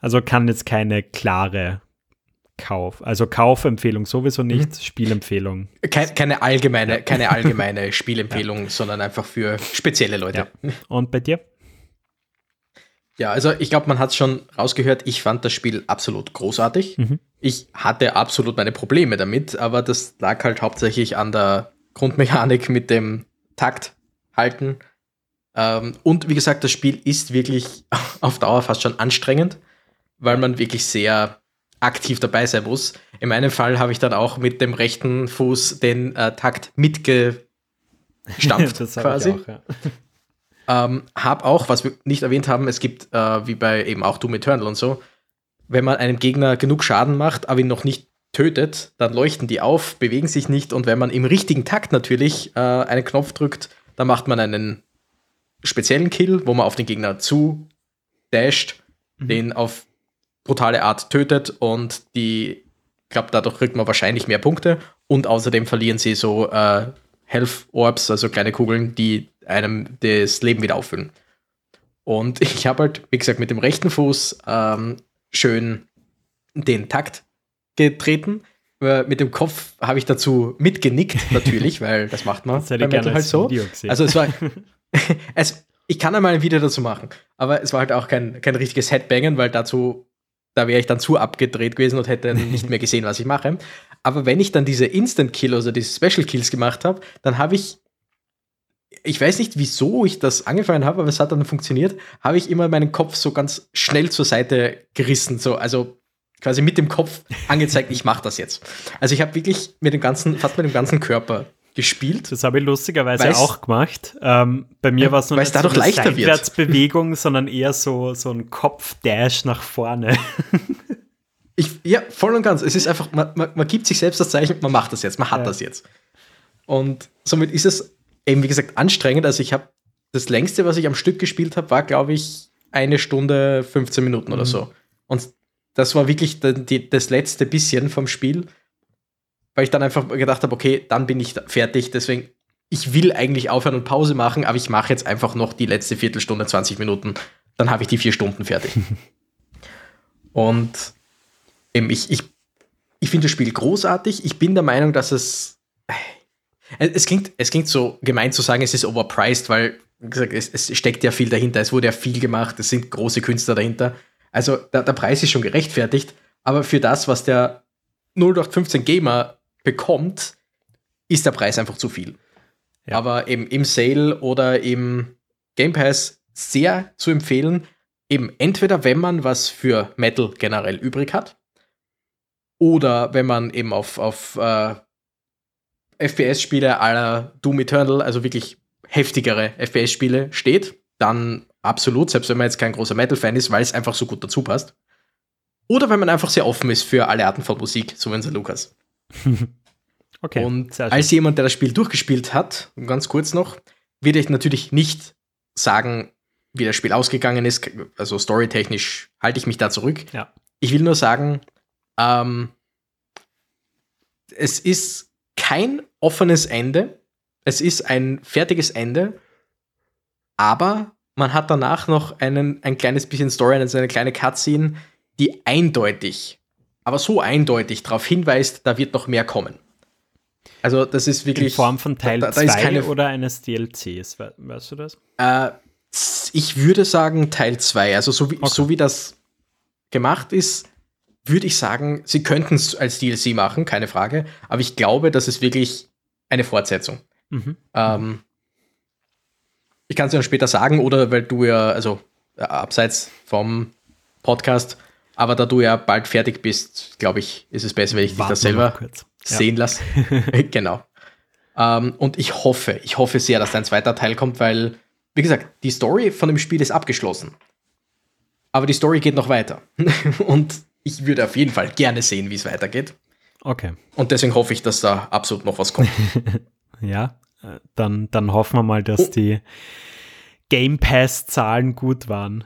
S3: also kann jetzt keine klare Kauf, also Kaufempfehlung sowieso nicht, Spielempfehlung.
S1: Kein, keine allgemeine, keine allgemeine Spielempfehlung, sondern einfach für spezielle Leute.
S3: Und bei dir?
S1: Ja, also ich glaube, man hat es schon rausgehört, ich fand das Spiel absolut großartig.
S3: Mhm.
S1: Ich hatte absolut meine Probleme damit, aber das lag halt hauptsächlich an der Grundmechanik mit dem Takt halten. Ähm, und wie gesagt, das Spiel ist wirklich auf Dauer fast schon anstrengend, weil man wirklich sehr aktiv dabei sein muss. In meinem Fall habe ich dann auch mit dem rechten Fuß den äh, Takt mitgestampft quasi.
S3: ich auch, ja.
S1: Ähm, hab auch, was wir nicht erwähnt haben, es gibt, äh, wie bei eben auch Doom Eternal und so, wenn man einem Gegner genug Schaden macht, aber ihn noch nicht tötet, dann leuchten die auf, bewegen sich nicht und wenn man im richtigen Takt natürlich äh, einen Knopf drückt, dann macht man einen speziellen Kill, wo man auf den Gegner zu dasht, mhm. den auf brutale Art tötet und die, ich glaube, dadurch kriegt man wahrscheinlich mehr Punkte und außerdem verlieren sie so äh, Health Orbs, also kleine Kugeln, die einem das Leben wieder auffüllen. Und ich habe halt, wie gesagt, mit dem rechten Fuß ähm, schön den Takt getreten. Mit dem Kopf habe ich dazu mitgenickt, natürlich, weil das macht man das
S3: bei halt so.
S1: Also es war, es, ich kann einmal ein Video dazu machen, aber es war halt auch kein, kein richtiges Headbangen, weil dazu, da wäre ich dann zu abgedreht gewesen und hätte nicht mehr gesehen, was ich mache. Aber wenn ich dann diese Instant Kill, also diese Special Kills gemacht habe, dann habe ich, ich weiß nicht, wieso ich das angefangen habe, aber es hat dann funktioniert, habe ich immer meinen Kopf so ganz schnell zur Seite gerissen, so, also quasi mit dem Kopf angezeigt, ich mache das jetzt. Also ich habe wirklich mit dem ganzen, fast mit dem ganzen Körper gespielt.
S3: Das habe ich lustigerweise weil's, auch gemacht. Ähm, bei mir war es nur
S1: nicht so eine
S3: Seitwärtsbewegung, sondern eher so, so ein Kopfdash nach vorne.
S1: ich, ja, voll und ganz. Es ist einfach, man, man, man, gibt sich selbst das Zeichen, man macht das jetzt, man hat ja. das jetzt. Und somit ist es eben, wie gesagt, anstrengend. Also ich habe das längste, was ich am Stück gespielt habe, war, glaube ich, eine Stunde 15 Minuten mhm. oder so. Und das war wirklich die, das letzte bisschen vom Spiel, weil ich dann einfach gedacht habe, okay, dann bin ich fertig. Deswegen, ich will eigentlich aufhören und Pause machen, aber ich mache jetzt einfach noch die letzte Viertelstunde, 20 Minuten. Dann habe ich die vier Stunden fertig. und eben, ich, ich, ich finde das Spiel großartig. Ich bin der Meinung, dass es. Äh, es klingt, es klingt so gemein zu sagen, es ist overpriced, weil, wie gesagt, es, es steckt ja viel dahinter. Es wurde ja viel gemacht, es sind große Künstler dahinter. Also der, der Preis ist schon gerechtfertigt, aber für das, was der 0815 Gamer bekommt, ist der Preis einfach zu viel. Ja. Aber eben im Sale oder im Game Pass sehr zu empfehlen. Eben entweder, wenn man was für Metal generell übrig hat, oder wenn man eben auf, auf äh, FPS-Spiele aller Doom Eternal, also wirklich heftigere FPS-Spiele steht, dann absolut, selbst wenn man jetzt kein großer Metal-Fan ist, weil es einfach so gut dazu passt. Oder wenn man einfach sehr offen ist für alle Arten von Musik, so wie unser Lukas. okay. Und als jemand, der das Spiel durchgespielt hat, ganz kurz noch, würde ich natürlich nicht sagen, wie das Spiel ausgegangen ist. Also storytechnisch halte ich mich da zurück.
S3: Ja.
S1: Ich will nur sagen, ähm, es ist kein offenes Ende. Es ist ein fertiges Ende. Aber man hat danach noch einen, ein kleines bisschen Story, also eine kleine Cutscene, die eindeutig, aber so eindeutig darauf hinweist, da wird noch mehr kommen. Also das ist wirklich...
S3: In Form von Teil 2 oder eines DLCs, we weißt du das?
S1: Äh, ich würde sagen Teil 2. Also so wie, okay. so wie das gemacht ist, würde ich sagen, sie könnten es als DLC machen, keine Frage. Aber ich glaube, das ist wirklich eine Fortsetzung. Mhm. Ähm, ich kann es dir dann später sagen, oder weil du ja, also äh, abseits vom Podcast, aber da du ja bald fertig bist, glaube ich, ist es besser, wenn ich Warten dich das selber sehen ja. lasse. genau. Ähm, und ich hoffe, ich hoffe sehr, dass dein zweiter Teil kommt, weil, wie gesagt, die Story von dem Spiel ist abgeschlossen. Aber die Story geht noch weiter. und ich würde auf jeden Fall gerne sehen, wie es weitergeht.
S3: Okay.
S1: Und deswegen hoffe ich, dass da absolut noch was kommt.
S3: ja, dann, dann hoffen wir mal, dass oh. die Game Pass-Zahlen gut waren.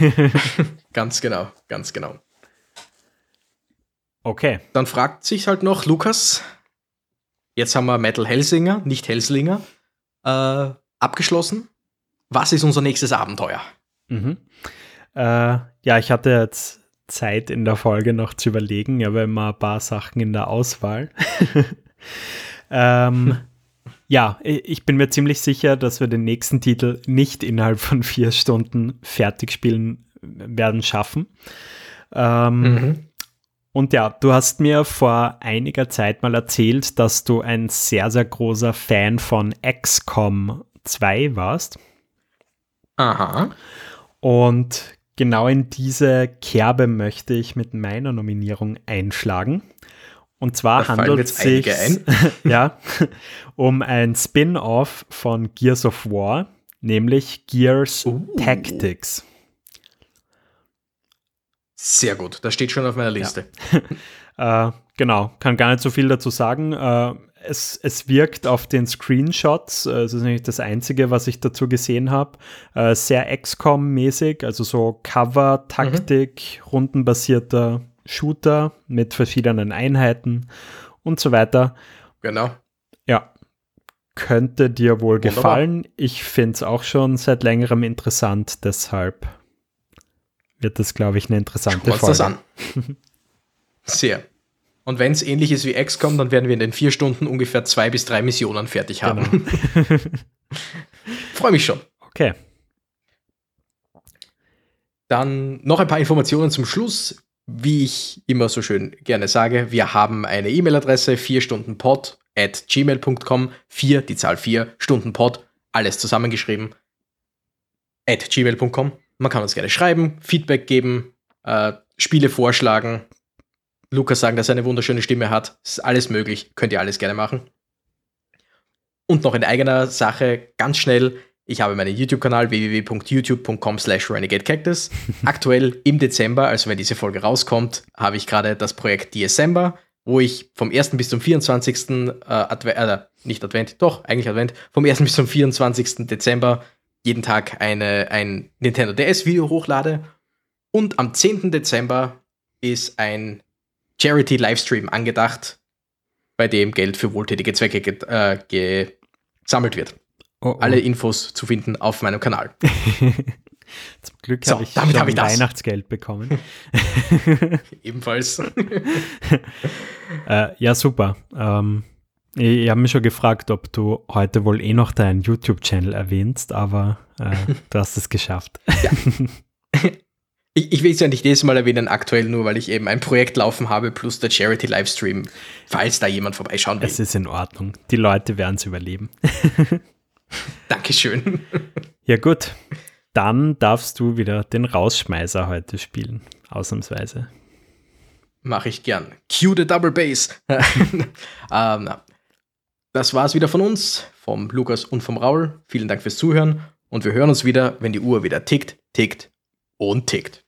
S1: ganz genau, ganz genau.
S3: Okay.
S1: Dann fragt sich halt noch Lukas, jetzt haben wir Metal Hellsinger, nicht Hellslinger, äh, abgeschlossen. Was ist unser nächstes Abenteuer?
S3: Mhm. Äh, ja, ich hatte jetzt Zeit in der Folge noch zu überlegen, aber immer ein paar Sachen in der Auswahl. ähm, ja, ich bin mir ziemlich sicher, dass wir den nächsten Titel nicht innerhalb von vier Stunden fertig spielen werden schaffen. Ähm, mhm. Und ja, du hast mir vor einiger Zeit mal erzählt, dass du ein sehr, sehr großer Fan von XCOM 2 warst.
S1: Aha.
S3: Und genau in diese Kerbe möchte ich mit meiner Nominierung einschlagen. Und zwar handelt es sich ja, um ein Spin-off von Gears of War, nämlich Gears uh. Tactics.
S1: Sehr gut, das steht schon auf meiner Liste.
S3: Ja. äh, genau, kann gar nicht so viel dazu sagen. Äh, es, es wirkt auf den Screenshots, äh, das ist nämlich das Einzige, was ich dazu gesehen habe, äh, sehr XCOM-mäßig, also so Cover, Taktik, mhm. rundenbasierter Shooter mit verschiedenen Einheiten und so weiter.
S1: Genau.
S3: Ja, könnte dir wohl Wunderbar. gefallen. Ich finde es auch schon seit längerem interessant, deshalb wird das, glaube ich, eine interessante Folge. das an.
S1: Sehr. Und wenn es ähnlich ist wie XCOM, dann werden wir in den vier Stunden ungefähr zwei bis drei Missionen fertig haben. Genau. Freue mich schon.
S3: Okay.
S1: Dann noch ein paar Informationen zum Schluss. Wie ich immer so schön gerne sage, wir haben eine E-Mail-Adresse, 4 Stunden Pod at gmail.com, 4, die Zahl 4, Stunden Pod, alles zusammengeschrieben, at gmail.com. Man kann uns gerne schreiben, Feedback geben, äh, Spiele vorschlagen, Lukas sagen, dass er eine wunderschöne Stimme hat. Ist alles möglich, könnt ihr alles gerne machen. Und noch in eigener Sache, ganz schnell, ich habe meinen YouTube-Kanal www.youtube.com slash renegadecactus. Aktuell im Dezember, also wenn diese Folge rauskommt, habe ich gerade das Projekt December, wo ich vom 1. bis zum 24. Äh, Advent, äh, nicht Advent, doch, eigentlich Advent, vom 1. bis zum 24. Dezember jeden Tag eine, ein Nintendo DS-Video hochlade. Und am 10. Dezember ist ein Charity-Livestream angedacht, bei dem Geld für wohltätige Zwecke äh, gesammelt wird. Oh, oh. Alle Infos zu finden auf meinem Kanal.
S3: Zum Glück so, habe ich damit hab ich Weihnachtsgeld bekommen.
S1: Ebenfalls.
S3: äh, ja, super. Ähm, ich, ich habe mich schon gefragt, ob du heute wohl eh noch deinen YouTube-Channel erwähnst, aber äh, du hast es geschafft. Ja.
S1: Ich, ich will es ja nicht jedes Mal erwähnen, aktuell nur, weil ich eben ein Projekt laufen habe, plus der Charity-Livestream, falls da jemand vorbeischauen will.
S3: Es ist in Ordnung. Die Leute werden es überleben.
S1: Dankeschön.
S3: Ja, gut. Dann darfst du wieder den Rausschmeißer heute spielen, ausnahmsweise.
S1: Mache ich gern. Cue the Double Bass. ähm, das war es wieder von uns, vom Lukas und vom Raul. Vielen Dank fürs Zuhören und wir hören uns wieder, wenn die Uhr wieder tickt, tickt und tickt.